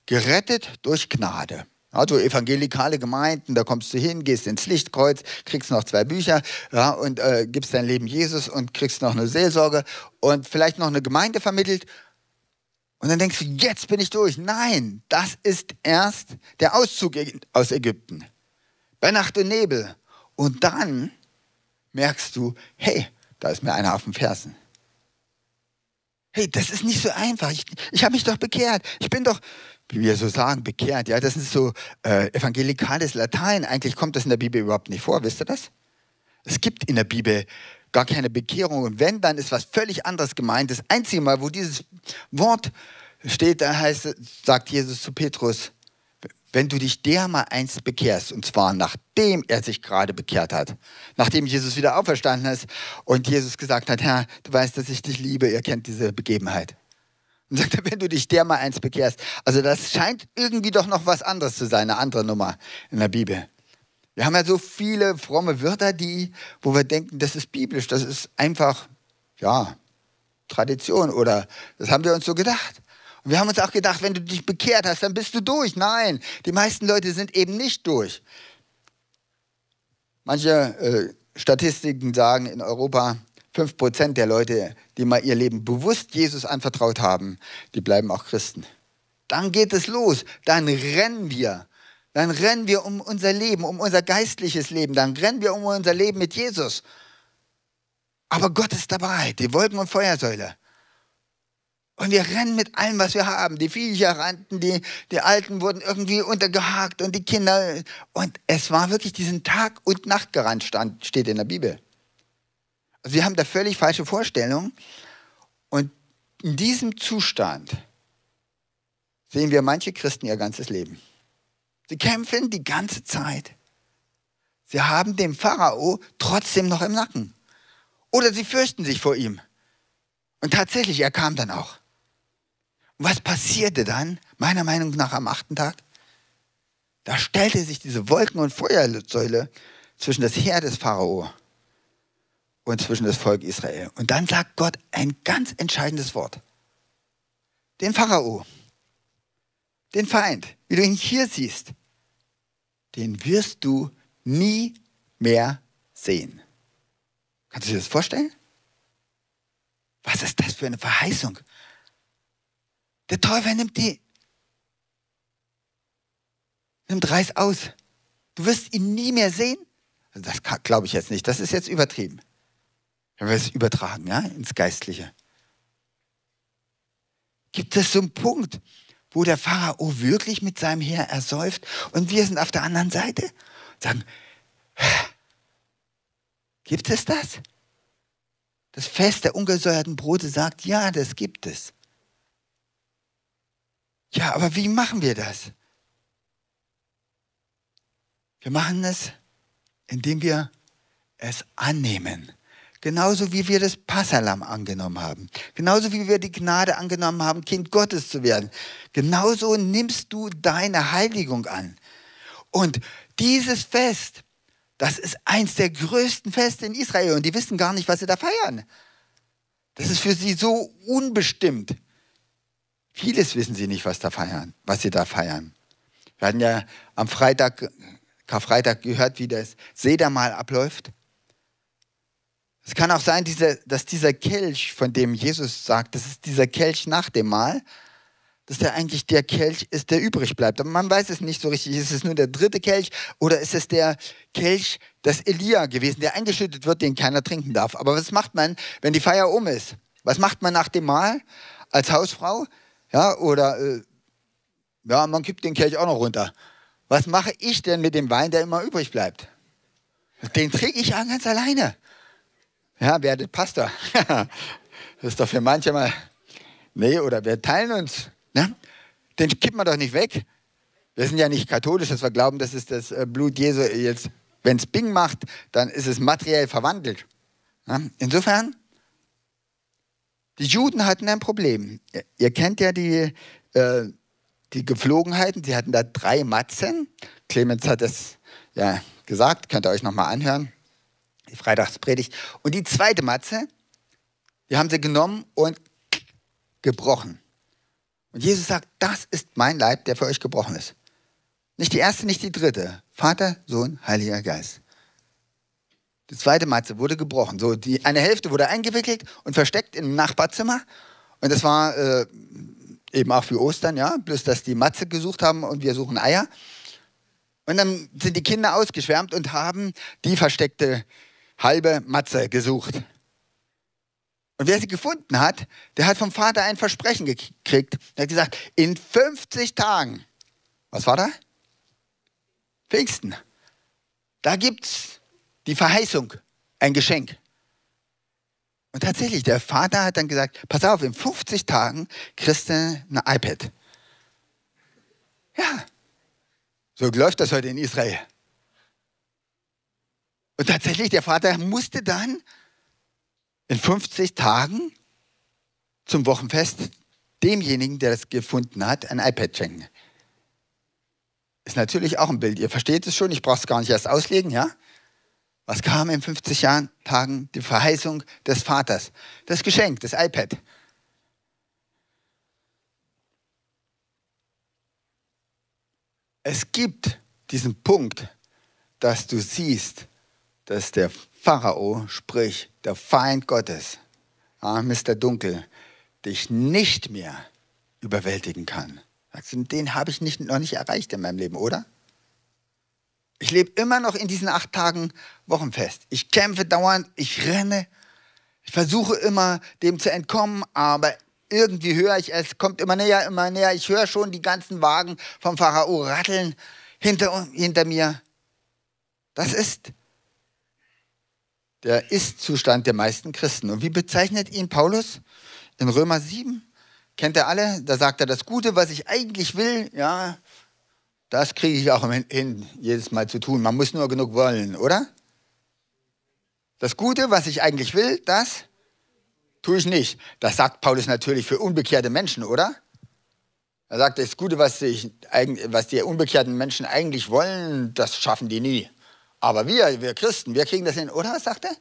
gerettet durch Gnade. Also evangelikale Gemeinden, da kommst du hin, gehst ins Lichtkreuz, kriegst noch zwei Bücher ja, und äh, gibst dein Leben Jesus und kriegst noch eine Seelsorge und vielleicht noch eine Gemeinde vermittelt. Und dann denkst du, jetzt bin ich durch. Nein, das ist erst der Auszug aus Ägypten. Bei Nacht und Nebel. Und dann merkst du, hey, da ist mir einer auf dem Fersen. Hey, das ist nicht so einfach. Ich, ich habe mich doch bekehrt. Ich bin doch, wie wir so sagen, bekehrt. Ja, das ist so äh, evangelikales Latein. Eigentlich kommt das in der Bibel überhaupt nicht vor. Wisst ihr das? Es gibt in der Bibel gar keine Bekehrung. Und wenn, dann ist was völlig anderes gemeint. Das einzige Mal, wo dieses Wort steht, da heißt, sagt Jesus zu Petrus, wenn du dich der mal einst bekehrst, und zwar nachdem er sich gerade bekehrt hat, nachdem Jesus wieder auferstanden ist und Jesus gesagt hat, Herr, du weißt, dass ich dich liebe, ihr kennt diese Begebenheit. Und sagt er, wenn du dich der mal eins bekehrst. Also das scheint irgendwie doch noch was anderes zu sein, eine andere Nummer in der Bibel. Wir haben ja so viele fromme Wörter, die, wo wir denken, das ist biblisch, das ist einfach, ja, Tradition oder das haben wir uns so gedacht. Und wir haben uns auch gedacht, wenn du dich bekehrt hast, dann bist du durch. Nein, die meisten Leute sind eben nicht durch. Manche äh, Statistiken sagen in Europa, 5% der Leute, die mal ihr Leben bewusst Jesus anvertraut haben, die bleiben auch Christen. Dann geht es los. Dann rennen wir. Dann rennen wir um unser Leben, um unser geistliches Leben. Dann rennen wir um unser Leben mit Jesus. Aber Gott ist dabei, die Wolken- und Feuersäule. Und wir rennen mit allem, was wir haben. Die Viecher rannten, die, die Alten wurden irgendwie untergehakt und die Kinder. Und es war wirklich diesen Tag und Nacht gerannt, stand, steht in der Bibel. Also wir haben da völlig falsche Vorstellungen. Und in diesem Zustand sehen wir manche Christen ihr ganzes Leben. Sie kämpfen die ganze Zeit. Sie haben den Pharao trotzdem noch im Nacken. Oder sie fürchten sich vor ihm. Und tatsächlich, er kam dann auch. Und was passierte dann, meiner Meinung nach, am achten Tag? Da stellte sich diese Wolken- und Feuersäule zwischen das Heer des Pharao und zwischen das Volk Israel. Und dann sagt Gott ein ganz entscheidendes Wort. Den Pharao, den Feind, wie du ihn hier siehst, den wirst du nie mehr sehen. Kannst du dir das vorstellen? Was ist das für eine Verheißung? Der Teufel nimmt die, nimmt Reis aus. Du wirst ihn nie mehr sehen. Also das glaube ich jetzt nicht. Das ist jetzt übertrieben. Wenn wir es übertragen, ja, ins Geistliche. Gibt es so einen Punkt, wo der Pharao wirklich mit seinem Heer ersäuft und wir sind auf der anderen Seite und sagen, gibt es das? Das Fest der ungesäuerten Brote sagt, ja, das gibt es. Ja, aber wie machen wir das? Wir machen es, indem wir es annehmen. Genauso wie wir das Passalam angenommen haben. Genauso wie wir die Gnade angenommen haben, Kind Gottes zu werden. Genauso nimmst du deine Heiligung an. Und dieses Fest, das ist eins der größten Feste in Israel und die wissen gar nicht, was sie da feiern. Das ist für sie so unbestimmt. Vieles wissen sie nicht, was, da feiern, was sie da feiern. Wir hatten ja am Freitag, Karfreitag gehört, wie das Sedermal abläuft. Es kann auch sein, dass dieser Kelch, von dem Jesus sagt, das ist dieser Kelch nach dem Mahl, dass der eigentlich der Kelch ist, der übrig bleibt. Aber man weiß es nicht so richtig. Ist es nur der dritte Kelch oder ist es der Kelch des Elia gewesen, der eingeschüttet wird, den keiner trinken darf? Aber was macht man, wenn die Feier um ist? Was macht man nach dem Mahl als Hausfrau? Ja, oder äh, ja, man kippt den Kelch auch noch runter. Was mache ich denn mit dem Wein, der immer übrig bleibt? Den trinke ich ja ganz alleine. Ja, werdet Pastor. [laughs] das ist doch für manche mal, nee, oder wir teilen uns. Ne? Den kippen wir doch nicht weg. Wir sind ja nicht katholisch, dass wir glauben, dass es das äh, Blut Jesu jetzt, wenn es Bing macht, dann ist es materiell verwandelt. Ne? Insofern, die Juden hatten ein Problem. Ihr, kennt ja die, äh, die Geflogenheiten. Sie hatten da drei Matzen. Clemens hat es ja gesagt, könnt ihr euch nochmal anhören die Freitagspredigt. Und die zweite Matze, die haben sie genommen und gebrochen. Und Jesus sagt, das ist mein Leib, der für euch gebrochen ist. Nicht die erste, nicht die dritte. Vater, Sohn, Heiliger Geist. Die zweite Matze wurde gebrochen. So, die, eine Hälfte wurde eingewickelt und versteckt im Nachbarzimmer. Und das war äh, eben auch für Ostern, ja. Bloß, dass die Matze gesucht haben und wir suchen Eier. Und dann sind die Kinder ausgeschwärmt und haben die versteckte halbe Matze gesucht. Und wer sie gefunden hat, der hat vom Vater ein Versprechen gekriegt. Er hat gesagt, in 50 Tagen, was war da? Pfingsten. Da gibt es die Verheißung, ein Geschenk. Und tatsächlich, der Vater hat dann gesagt, pass auf, in 50 Tagen kriegst du ein iPad. Ja, so läuft das heute in Israel. Und tatsächlich, der Vater musste dann in 50 Tagen zum Wochenfest demjenigen, der das gefunden hat, ein iPad schenken. Ist natürlich auch ein Bild. Ihr versteht es schon, ich brauche es gar nicht erst auslegen, ja? Was kam in 50 Jahren, Tagen? Die Verheißung des Vaters. Das Geschenk, das iPad. Es gibt diesen Punkt, dass du siehst, dass der Pharao, sprich der Feind Gottes, ah, Mr. Dunkel, dich nicht mehr überwältigen kann. Den habe ich nicht, noch nicht erreicht in meinem Leben, oder? Ich lebe immer noch in diesen acht Tagen Wochenfest. Ich kämpfe dauernd, ich renne, ich versuche immer dem zu entkommen, aber irgendwie höre ich, es kommt immer näher, immer näher. Ich höre schon die ganzen Wagen vom Pharao ratteln hinter, hinter mir. Das ist der Ist-Zustand der meisten Christen. Und wie bezeichnet ihn Paulus in Römer 7? Kennt ihr alle? Da sagt er, das Gute, was ich eigentlich will, ja, das kriege ich auch hin, jedes Mal zu tun. Man muss nur genug wollen, oder? Das Gute, was ich eigentlich will, das tue ich nicht. Das sagt Paulus natürlich für unbekehrte Menschen, oder? Er sagt, das Gute, was, ich, was die unbekehrten Menschen eigentlich wollen, das schaffen die nie. Aber wir, wir Christen, wir kriegen das hin, oder? Sagt er?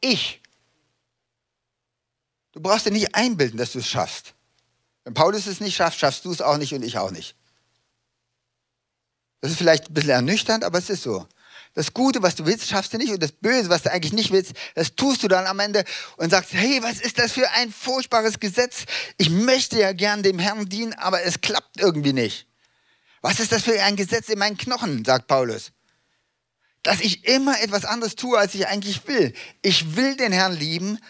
Ich. Du brauchst dir nicht einbilden, dass du es schaffst. Wenn Paulus es nicht schafft, schaffst du es auch nicht und ich auch nicht. Das ist vielleicht ein bisschen ernüchternd, aber es ist so. Das Gute, was du willst, schaffst du nicht. Und das Böse, was du eigentlich nicht willst, das tust du dann am Ende und sagst, hey, was ist das für ein furchtbares Gesetz? Ich möchte ja gern dem Herrn dienen, aber es klappt irgendwie nicht. Was ist das für ein Gesetz in meinen Knochen, sagt Paulus dass ich immer etwas anderes tue, als ich eigentlich will. Ich will den Herrn lieben,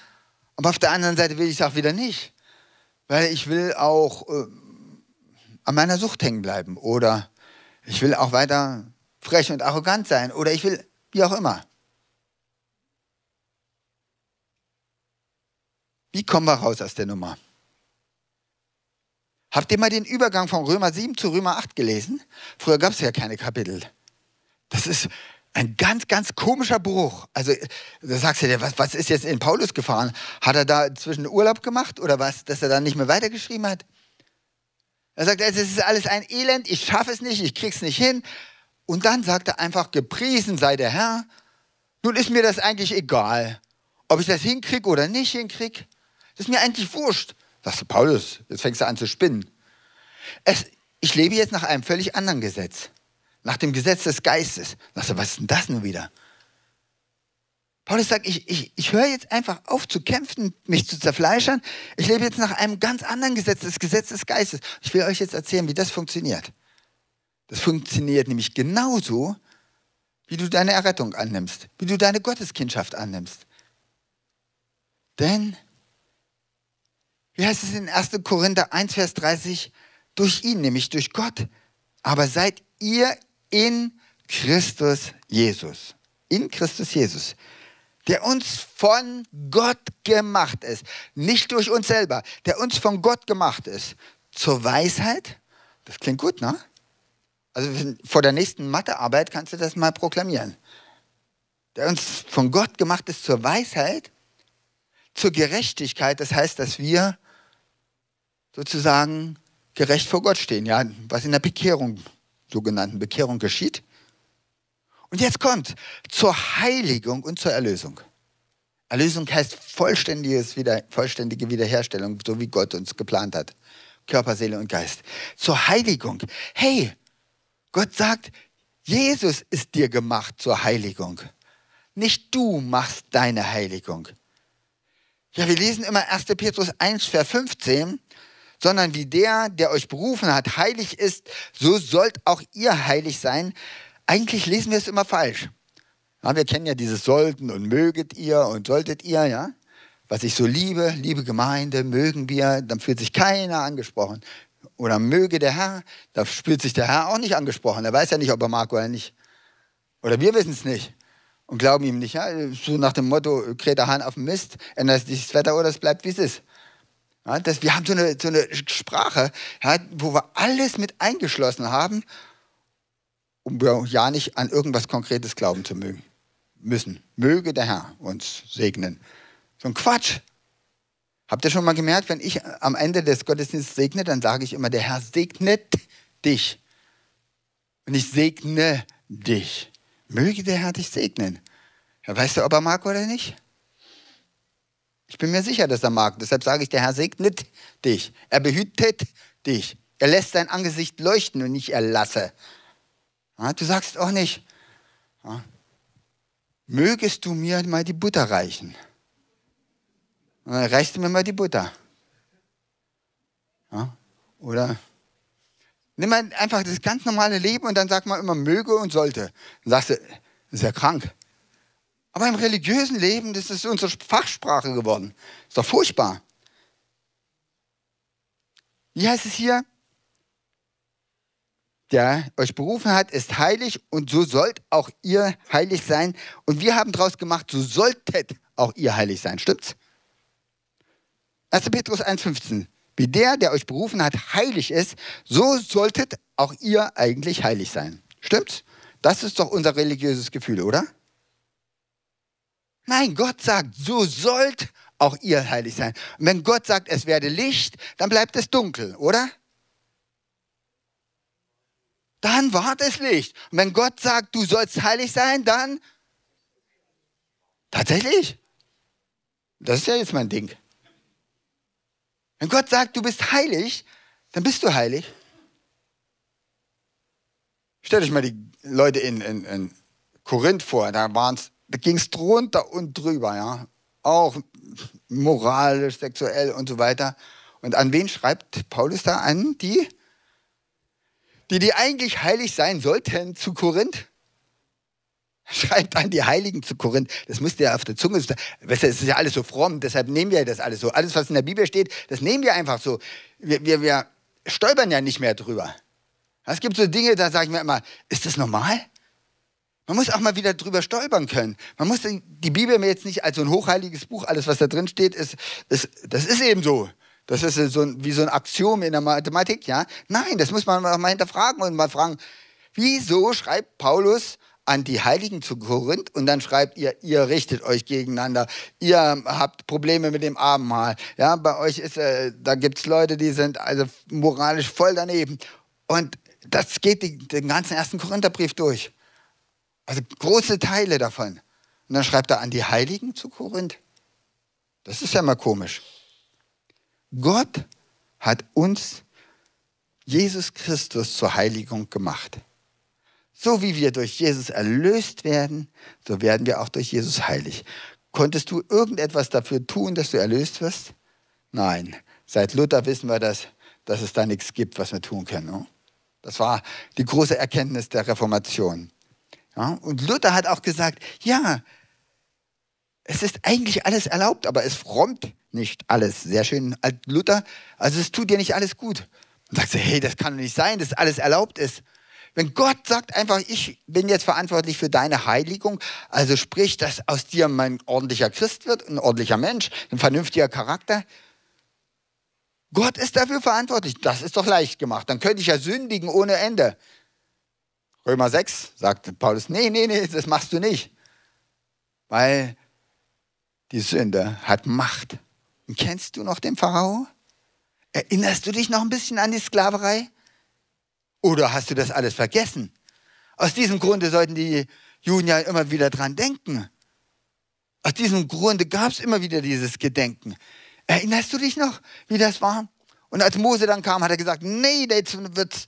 aber auf der anderen Seite will ich es auch wieder nicht. Weil ich will auch äh, an meiner Sucht hängen bleiben oder ich will auch weiter frech und arrogant sein oder ich will, wie auch immer. Wie kommen wir raus aus der Nummer? Habt ihr mal den Übergang von Römer 7 zu Römer 8 gelesen? Früher gab es ja keine Kapitel. Das ist, ein ganz, ganz komischer Bruch. Also, da sagst du dir, was, was ist jetzt in Paulus gefahren? Hat er da zwischen Urlaub gemacht oder was, dass er dann nicht mehr weitergeschrieben hat? Er sagt, es ist alles ein Elend, ich schaffe es nicht, ich krieg's nicht hin. Und dann sagt er einfach, gepriesen sei der Herr. Nun ist mir das eigentlich egal, ob ich das hinkriege oder nicht hinkriege. Das ist mir eigentlich wurscht. Sagst du, Paulus, jetzt fängst du an zu spinnen. Es, ich lebe jetzt nach einem völlig anderen Gesetz nach dem Gesetz des Geistes. Du, was ist denn das nun wieder? Paulus sagt, ich, ich, ich höre jetzt einfach auf zu kämpfen, mich zu zerfleischern. Ich lebe jetzt nach einem ganz anderen Gesetz, das Gesetz des Geistes. Ich will euch jetzt erzählen, wie das funktioniert. Das funktioniert nämlich genauso, wie du deine Errettung annimmst, wie du deine Gotteskindschaft annimmst. Denn, wie heißt es in 1. Korinther 1, Vers 30, durch ihn, nämlich durch Gott. Aber seid ihr in Christus Jesus. In Christus Jesus. Der uns von Gott gemacht ist. Nicht durch uns selber. Der uns von Gott gemacht ist. Zur Weisheit. Das klingt gut, ne? Also vor der nächsten Mathearbeit kannst du das mal proklamieren. Der uns von Gott gemacht ist zur Weisheit, zur Gerechtigkeit. Das heißt, dass wir sozusagen gerecht vor Gott stehen. Ja, was in der Bekehrung sogenannten Bekehrung geschieht. Und jetzt kommt zur Heiligung und zur Erlösung. Erlösung heißt vollständiges Wieder, vollständige Wiederherstellung, so wie Gott uns geplant hat. Körper, Seele und Geist. Zur Heiligung. Hey, Gott sagt, Jesus ist dir gemacht zur Heiligung. Nicht du machst deine Heiligung. Ja, wir lesen immer 1. Petrus 1, Vers 15 sondern wie der, der euch berufen hat, heilig ist, so sollt auch ihr heilig sein. Eigentlich lesen wir es immer falsch. Ja, wir kennen ja dieses sollten und möget ihr und solltet ihr, ja. Was ich so liebe, liebe Gemeinde, mögen wir, dann fühlt sich keiner angesprochen. Oder möge der Herr, da fühlt sich der Herr auch nicht angesprochen. Er weiß ja nicht, ob er mag oder nicht. Oder wir wissen es nicht. und glauben ihm nicht. Ja? So nach dem Motto, Greta Hahn auf dem Mist, ändert sich das Wetter oder es bleibt, wie es ist. Ja, das, wir haben so eine, so eine Sprache, ja, wo wir alles mit eingeschlossen haben, um ja nicht an irgendwas Konkretes glauben zu mögen. Müssen. Möge der Herr uns segnen. So ein Quatsch. Habt ihr schon mal gemerkt, wenn ich am Ende des Gottesdienstes segne, dann sage ich immer, der Herr segnet dich. Und ich segne dich. Möge der Herr dich segnen. Ja, weißt du, ob er mag oder nicht? Ich bin mir sicher, dass er mag. Deshalb sage ich, der Herr segnet dich. Er behütet dich. Er lässt sein Angesicht leuchten und nicht erlasse. Du sagst auch nicht, mögest du mir mal die Butter reichen? Reichst du mir mal die Butter. Oder nimm mal einfach das ganz normale Leben und dann sag mal immer möge und sollte. Dann sagst du, ist ja krank. Aber im religiösen Leben, das ist unsere Fachsprache geworden. Ist doch furchtbar. Wie heißt es hier? Der euch berufen hat, ist heilig und so sollt auch ihr heilig sein. Und wir haben daraus gemacht, so solltet auch ihr heilig sein. Stimmt's? 1. Petrus 1,15. Wie der, der euch berufen hat, heilig ist, so solltet auch ihr eigentlich heilig sein. Stimmt's? Das ist doch unser religiöses Gefühl, oder? Nein, Gott sagt, so sollt auch ihr heilig sein. Und wenn Gott sagt, es werde Licht, dann bleibt es dunkel, oder? Dann wart es Licht. Und wenn Gott sagt, du sollst heilig sein, dann tatsächlich. Das ist ja jetzt mein Ding. Wenn Gott sagt, du bist heilig, dann bist du heilig. Stellt euch mal die Leute in, in, in Korinth vor, da waren es da ging es drunter und drüber, ja. Auch moralisch, sexuell und so weiter. Und an wen schreibt Paulus da an? Die, die, die eigentlich heilig sein sollten zu Korinth? [laughs] Schreibt an die Heiligen zu Korinth. Das müsste ja auf der Zunge sein. Es ist ja alles so fromm, deshalb nehmen wir das alles so. Alles, was in der Bibel steht, das nehmen wir einfach so. Wir, wir, wir stolpern ja nicht mehr drüber. Es gibt so Dinge, da sage ich mir immer, ist das normal? Man muss auch mal wieder drüber stolpern können. Man muss die Bibel mir jetzt nicht als so ein hochheiliges Buch, alles was da drin steht, ist, ist das ist eben so. Das ist so ein, wie so ein Axiom in der Mathematik, ja? Nein, das muss man mal hinterfragen und mal fragen, wieso schreibt Paulus an die Heiligen zu Korinth und dann schreibt ihr, ihr richtet euch gegeneinander, ihr habt Probleme mit dem Abendmahl, ja? Bei euch ist, äh, da gibt's Leute, die sind also moralisch voll daneben und das geht den ganzen ersten Korintherbrief durch. Also große Teile davon. Und dann schreibt er an die Heiligen zu Korinth. Das ist ja mal komisch. Gott hat uns Jesus Christus zur Heiligung gemacht. So wie wir durch Jesus erlöst werden, so werden wir auch durch Jesus heilig. Konntest du irgendetwas dafür tun, dass du erlöst wirst? Nein. Seit Luther wissen wir das, dass es da nichts gibt, was wir tun können. Ne? Das war die große Erkenntnis der Reformation. Ja, und Luther hat auch gesagt, ja, es ist eigentlich alles erlaubt, aber es frommt nicht alles. Sehr schön, Luther. Also es tut dir nicht alles gut. Und sagt sie, hey, das kann doch nicht sein, dass alles erlaubt ist. Wenn Gott sagt einfach, ich bin jetzt verantwortlich für deine Heiligung, also sprich, dass aus dir mein ordentlicher Christ wird, ein ordentlicher Mensch, ein vernünftiger Charakter. Gott ist dafür verantwortlich. Das ist doch leicht gemacht. Dann könnte ich ja sündigen ohne Ende. Römer 6 sagt Paulus, nee, nee, nee, das machst du nicht. Weil die Sünde hat Macht. Und kennst du noch den Pharao? Erinnerst du dich noch ein bisschen an die Sklaverei? Oder hast du das alles vergessen? Aus diesem Grunde sollten die Juden ja immer wieder dran denken. Aus diesem Grunde gab es immer wieder dieses Gedenken. Erinnerst du dich noch, wie das war? Und als Mose dann kam, hat er gesagt, nee, jetzt wird's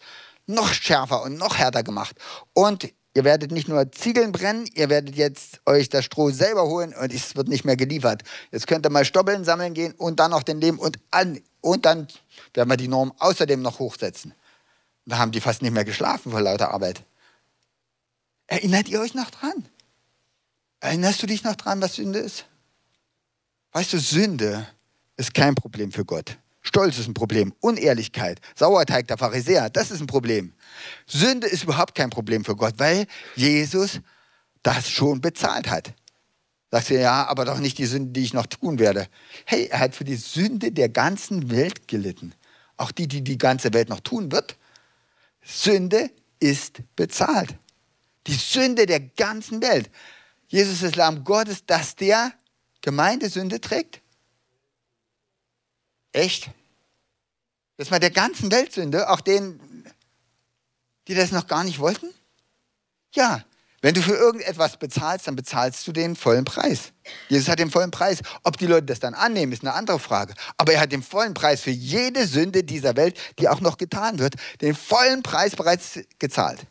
noch schärfer und noch härter gemacht. Und ihr werdet nicht nur Ziegeln brennen, ihr werdet jetzt euch das Stroh selber holen und es wird nicht mehr geliefert. Jetzt könnt ihr mal Stoppeln sammeln gehen und dann noch den Lehm und an. Und dann werden wir die Norm außerdem noch hochsetzen. Da haben die fast nicht mehr geschlafen vor lauter Arbeit. Erinnert ihr euch noch dran? Erinnerst du dich noch dran, was Sünde ist? Weißt du, Sünde ist kein Problem für Gott. Stolz ist ein Problem. Unehrlichkeit, Sauerteig der Pharisäer, das ist ein Problem. Sünde ist überhaupt kein Problem für Gott, weil Jesus das schon bezahlt hat. Sagst du, ja, aber doch nicht die Sünde, die ich noch tun werde. Hey, er hat für die Sünde der ganzen Welt gelitten. Auch die, die die ganze Welt noch tun wird. Sünde ist bezahlt. Die Sünde der ganzen Welt. Jesus ist Lamm Gottes, dass der Gemeinde Sünde trägt? Echt? Das war der ganzen Welt Sünde, auch denen, die das noch gar nicht wollten? Ja, wenn du für irgendetwas bezahlst, dann bezahlst du den vollen Preis. Jesus hat den vollen Preis. Ob die Leute das dann annehmen, ist eine andere Frage. Aber er hat den vollen Preis für jede Sünde dieser Welt, die auch noch getan wird, den vollen Preis bereits gezahlt.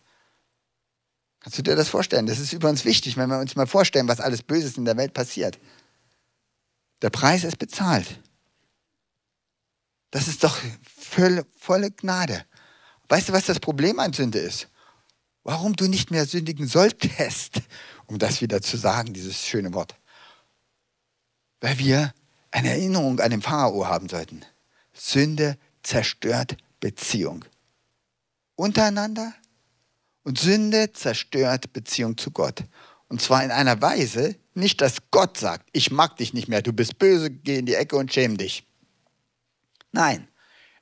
Kannst du dir das vorstellen? Das ist übrigens wichtig, wenn wir uns mal vorstellen, was alles Böses in der Welt passiert. Der Preis ist bezahlt. Das ist doch volle, Gnade. Weißt du, was das Problem an Sünde ist? warum du nicht mehr sündigen solltest, um das wieder zu sagen, dieses schöne Wort. Weil wir eine Erinnerung an den Pharao haben sollten. Sünde zerstört Beziehung. Untereinander und Sünde zerstört Beziehung zu Gott. Und zwar in einer Weise, nicht, dass Gott sagt, ich mag dich nicht mehr, du bist böse, geh in die Ecke und schäm dich. Nein,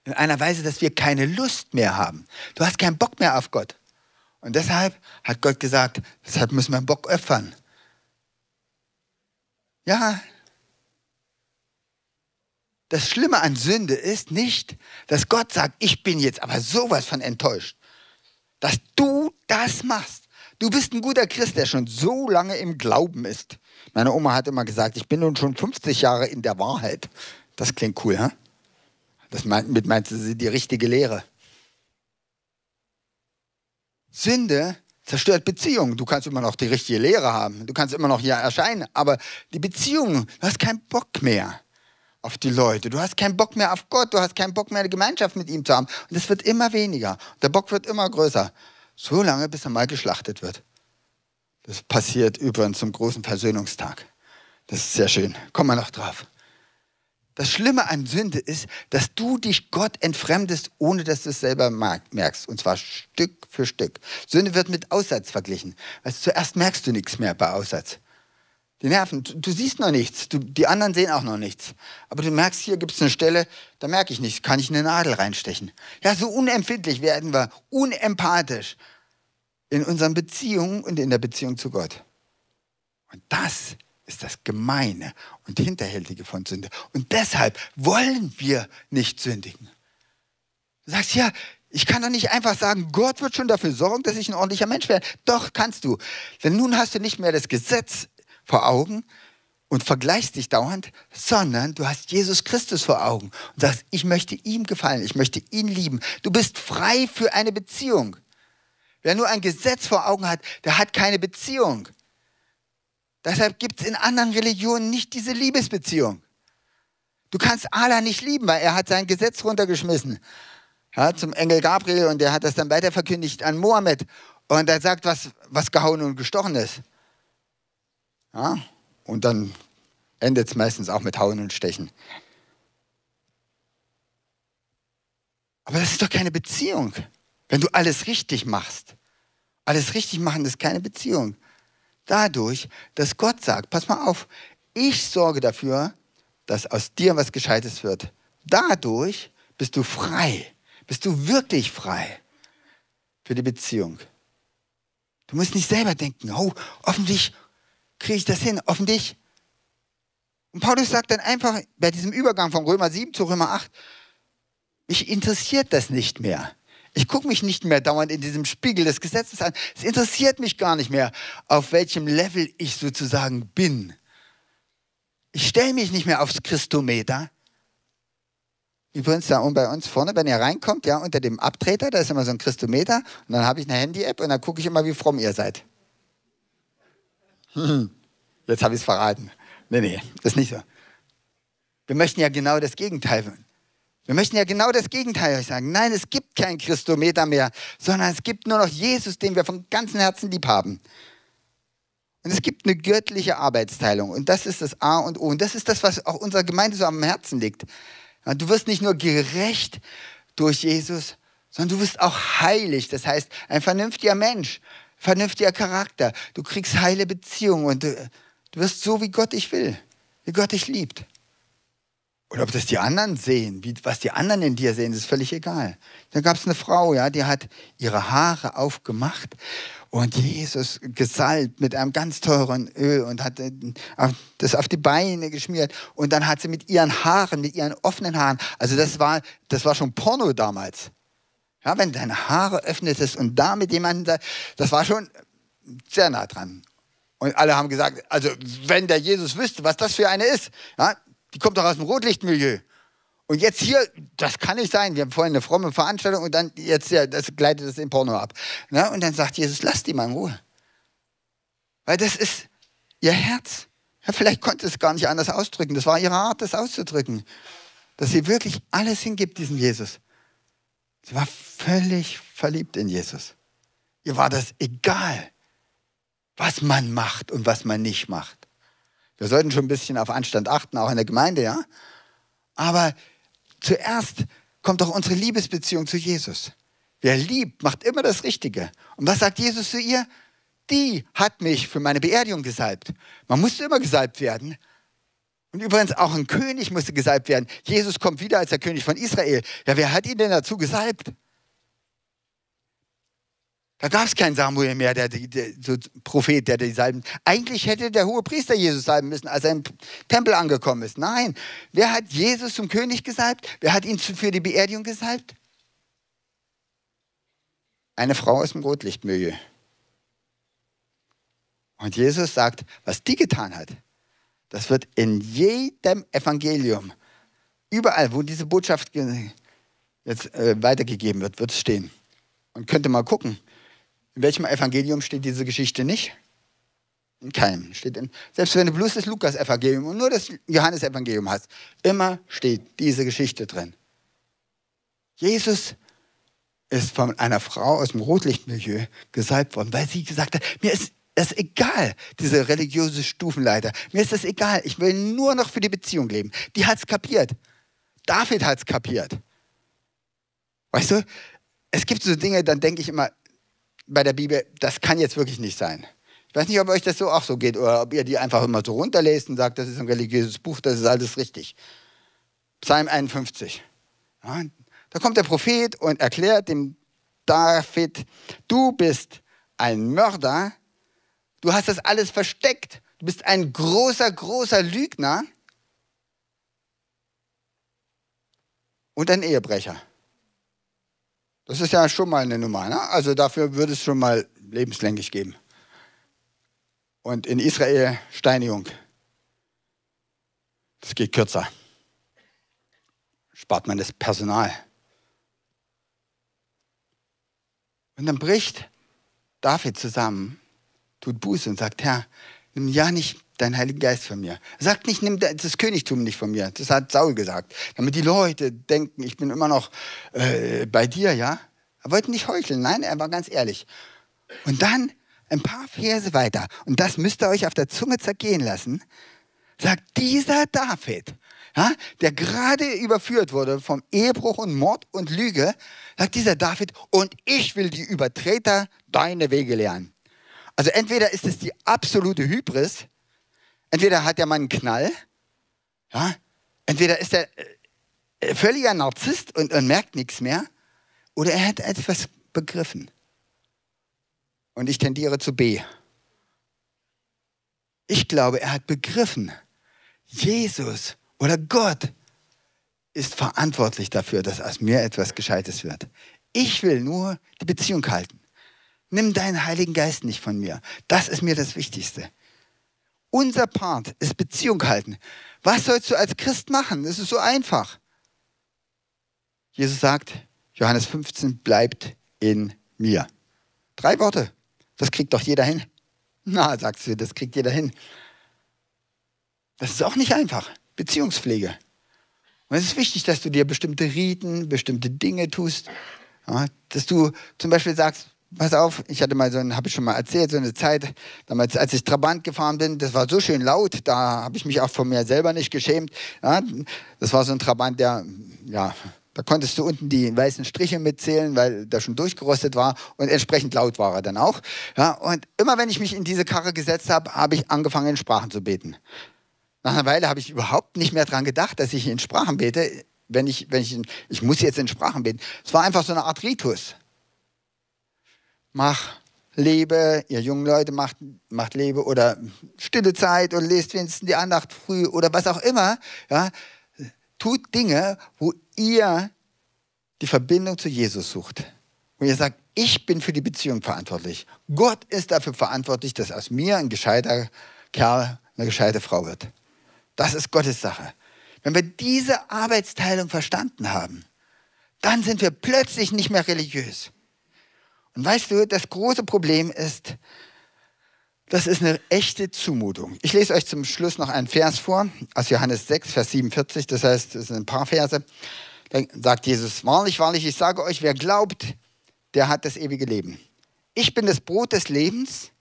in einer Weise, dass wir keine Lust mehr haben. Du hast keinen Bock mehr auf Gott. Und deshalb hat Gott gesagt, deshalb müssen wir Bock opfern. Ja, das Schlimme an Sünde ist nicht, dass Gott sagt, ich bin jetzt aber sowas von enttäuscht, dass du das machst. Du bist ein guter Christ, der schon so lange im Glauben ist. Meine Oma hat immer gesagt, ich bin nun schon 50 Jahre in der Wahrheit. Das klingt cool, hä? Das meint, mit meinte sie die richtige Lehre. Sünde zerstört Beziehungen. Du kannst immer noch die richtige Lehre haben, du kannst immer noch hier erscheinen, aber die Beziehungen, du hast keinen Bock mehr auf die Leute, du hast keinen Bock mehr auf Gott, du hast keinen Bock mehr eine Gemeinschaft mit ihm zu haben. Und es wird immer weniger. Der Bock wird immer größer. So lange, bis er mal geschlachtet wird. Das passiert übrigens zum großen Versöhnungstag. Das ist sehr schön. Kommen wir noch drauf. Das Schlimme an Sünde ist, dass du dich Gott entfremdest, ohne dass du es selber merkst. Und zwar Stück für Stück. Sünde wird mit Aussatz verglichen. Also zuerst merkst du nichts mehr bei Aussatz. Die Nerven, du, du siehst noch nichts, du, die anderen sehen auch noch nichts. Aber du merkst, hier gibt es eine Stelle, da merke ich nichts, kann ich eine Nadel reinstechen. Ja, so unempfindlich werden wir, unempathisch in unseren Beziehungen und in der Beziehung zu Gott. Und das ist das Gemeine und Hinterhältige von Sünde. Und deshalb wollen wir nicht sündigen. Du sagst, ja, ich kann doch nicht einfach sagen, Gott wird schon dafür sorgen, dass ich ein ordentlicher Mensch werde. Doch, kannst du. Denn nun hast du nicht mehr das Gesetz vor Augen und vergleichst dich dauernd, sondern du hast Jesus Christus vor Augen und sagst, ich möchte ihm gefallen, ich möchte ihn lieben. Du bist frei für eine Beziehung. Wer nur ein Gesetz vor Augen hat, der hat keine Beziehung. Deshalb gibt es in anderen Religionen nicht diese Liebesbeziehung. Du kannst Allah nicht lieben, weil er hat sein Gesetz runtergeschmissen. Ja, zum Engel Gabriel und der hat das dann weiterverkündigt an Mohammed. Und er sagt, was, was gehauen und gestochen ist. Ja, und dann endet es meistens auch mit Hauen und Stechen. Aber das ist doch keine Beziehung, wenn du alles richtig machst. Alles richtig machen ist keine Beziehung dadurch, dass Gott sagt, pass mal auf, ich sorge dafür, dass aus dir was Gescheites wird. Dadurch bist du frei, bist du wirklich frei für die Beziehung. Du musst nicht selber denken, oh, hoffentlich kriege ich das hin, hoffentlich. Und Paulus sagt dann einfach bei diesem Übergang von Römer 7 zu Römer 8, mich interessiert das nicht mehr. Ich gucke mich nicht mehr dauernd in diesem Spiegel des Gesetzes an. Es interessiert mich gar nicht mehr, auf welchem Level ich sozusagen bin. Ich stelle mich nicht mehr aufs Christometer. Übrigens, da bei uns vorne, wenn ihr reinkommt, ja, unter dem Abtreter, da ist immer so ein Christometer. Und dann habe ich eine Handy-App und dann gucke ich immer, wie fromm ihr seid. Hm, jetzt habe ich es verraten. Nee, nee, ist nicht so. Wir möchten ja genau das Gegenteil. Wir möchten ja genau das Gegenteil euch sagen. Nein, es gibt kein Christometer mehr, sondern es gibt nur noch Jesus, den wir von ganzem Herzen lieb haben. Und es gibt eine göttliche Arbeitsteilung. Und das ist das A und O. Und das ist das, was auch unserer Gemeinde so am Herzen liegt. Du wirst nicht nur gerecht durch Jesus, sondern du wirst auch heilig. Das heißt, ein vernünftiger Mensch. vernünftiger Charakter, du kriegst heile Beziehungen und du, du wirst so, wie Gott dich will, wie Gott dich liebt. Oder ob das die anderen sehen, wie, was die anderen in dir sehen, ist völlig egal. Da gab es eine Frau, ja, die hat ihre Haare aufgemacht und Jesus gesalbt mit einem ganz teuren Öl und hat äh, das auf die Beine geschmiert. Und dann hat sie mit ihren Haaren, mit ihren offenen Haaren, also das war, das war schon Porno damals. Ja, wenn deine Haare öffnetest und da mit jemandem, das war schon sehr nah dran. Und alle haben gesagt, also wenn der Jesus wüsste, was das für eine ist, ja, die kommt doch aus dem Rotlichtmilieu. Und jetzt hier, das kann nicht sein. Wir haben vorhin eine fromme Veranstaltung und dann jetzt ja, das gleitet das in Porno ab. Na, und dann sagt Jesus, lass die mal in Ruhe. Weil das ist ihr Herz. Ja, vielleicht konnte es gar nicht anders ausdrücken. Das war ihre Art, das auszudrücken. Dass sie wirklich alles hingibt, diesem Jesus. Sie war völlig verliebt in Jesus. Ihr war das egal, was man macht und was man nicht macht. Wir sollten schon ein bisschen auf Anstand achten, auch in der Gemeinde, ja. Aber zuerst kommt doch unsere Liebesbeziehung zu Jesus. Wer liebt, macht immer das Richtige. Und was sagt Jesus zu ihr? Die hat mich für meine Beerdigung gesalbt. Man musste immer gesalbt werden. Und übrigens auch ein König musste gesalbt werden. Jesus kommt wieder als der König von Israel. Ja, wer hat ihn denn dazu gesalbt? Da gab es keinen Samuel mehr, der, der, so Prophet, der die salben. Eigentlich hätte der hohe Priester Jesus salben müssen, als er im Tempel angekommen ist. Nein, wer hat Jesus zum König gesalbt? Wer hat ihn für die Beerdigung gesalbt? Eine Frau aus dem Rotlichtmilieu. Und Jesus sagt, was die getan hat, das wird in jedem Evangelium, überall, wo diese Botschaft jetzt äh, weitergegeben wird, wird es stehen. Und könnte mal gucken, in welchem Evangelium steht diese Geschichte nicht? In keinem. Steht in, selbst wenn du bloß das Lukas-Evangelium und nur das Johannes-Evangelium hast, immer steht diese Geschichte drin. Jesus ist von einer Frau aus dem Rotlichtmilieu gesalbt worden, weil sie gesagt hat, mir ist das egal, diese religiöse Stufenleiter. Mir ist das egal. Ich will nur noch für die Beziehung leben. Die hat es kapiert. David hat es kapiert. Weißt du, es gibt so Dinge, dann denke ich immer, bei der Bibel, das kann jetzt wirklich nicht sein. Ich weiß nicht, ob euch das so auch so geht oder ob ihr die einfach immer so runterlest und sagt, das ist ein religiöses Buch, das ist alles richtig. Psalm 51. Ja, da kommt der Prophet und erklärt dem David, du bist ein Mörder, du hast das alles versteckt, du bist ein großer, großer Lügner und ein Ehebrecher. Das ist ja schon mal eine Nummer. Ne? Also dafür würde es schon mal lebenslänglich geben. Und in Israel Steinigung. Das geht kürzer. Spart man das Personal. Und dann bricht David zusammen, tut Buße und sagt, Herr, nimm ja nicht deinen Heiligen Geist von mir. Sagt nicht, nimm das Königtum nicht von mir. Das hat Saul gesagt. Damit die Leute denken, ich bin immer noch äh, bei dir, ja. Er wollte nicht heucheln, nein, er war ganz ehrlich. Und dann ein paar Verse weiter, und das müsst ihr euch auf der Zunge zergehen lassen, sagt dieser David, ja, der gerade überführt wurde vom Ehebruch und Mord und Lüge, sagt dieser David, und ich will die Übertreter deine Wege lernen. Also entweder ist es die absolute Hybris, Entweder hat der Mann einen Knall, ja, entweder ist er äh, völliger Narzisst und, und merkt nichts mehr, oder er hat etwas begriffen. Und ich tendiere zu B. Ich glaube, er hat begriffen, Jesus oder Gott ist verantwortlich dafür, dass aus mir etwas Gescheites wird. Ich will nur die Beziehung halten. Nimm deinen Heiligen Geist nicht von mir. Das ist mir das Wichtigste. Unser Part ist Beziehung halten. Was sollst du als Christ machen? Es ist so einfach. Jesus sagt, Johannes 15, bleibt in mir. Drei Worte. Das kriegt doch jeder hin. Na, sagst du, das kriegt jeder hin. Das ist auch nicht einfach. Beziehungspflege. Und es ist wichtig, dass du dir bestimmte Riten, bestimmte Dinge tust. Ja, dass du zum Beispiel sagst, pass auf, ich hatte mal so ein, habe ich schon mal erzählt, so eine Zeit, damals, als ich Trabant gefahren bin, das war so schön laut, da habe ich mich auch von mir selber nicht geschämt. Ja, das war so ein Trabant, der, ja, Da konntest du unten die weißen Striche mitzählen, weil der schon durchgerostet war und entsprechend laut war er dann auch. Ja, und immer wenn ich mich in diese Karre gesetzt habe, habe ich angefangen in Sprachen zu beten. Nach einer Weile habe ich überhaupt nicht mehr daran gedacht, dass ich in Sprachen bete. Wenn ich, wenn ich, ich muss jetzt in Sprachen beten. Es war einfach so eine Art Ritus. Mach, lebe, ihr jungen Leute macht, macht lebe oder stille Zeit und lest wenigstens die Andacht früh oder was auch immer. Ja, tut Dinge, wo ihr die Verbindung zu Jesus sucht. Wo ihr sagt, ich bin für die Beziehung verantwortlich. Gott ist dafür verantwortlich, dass aus mir ein gescheiter Kerl, eine gescheite Frau wird. Das ist Gottes Sache. Wenn wir diese Arbeitsteilung verstanden haben, dann sind wir plötzlich nicht mehr religiös. Und weißt du, das große Problem ist, das ist eine echte Zumutung. Ich lese euch zum Schluss noch einen Vers vor, aus Johannes 6, Vers 47, das heißt, es sind ein paar Verse. Da sagt Jesus, wahrlich, wahrlich, ich sage euch, wer glaubt, der hat das ewige Leben. Ich bin das Brot des Lebens.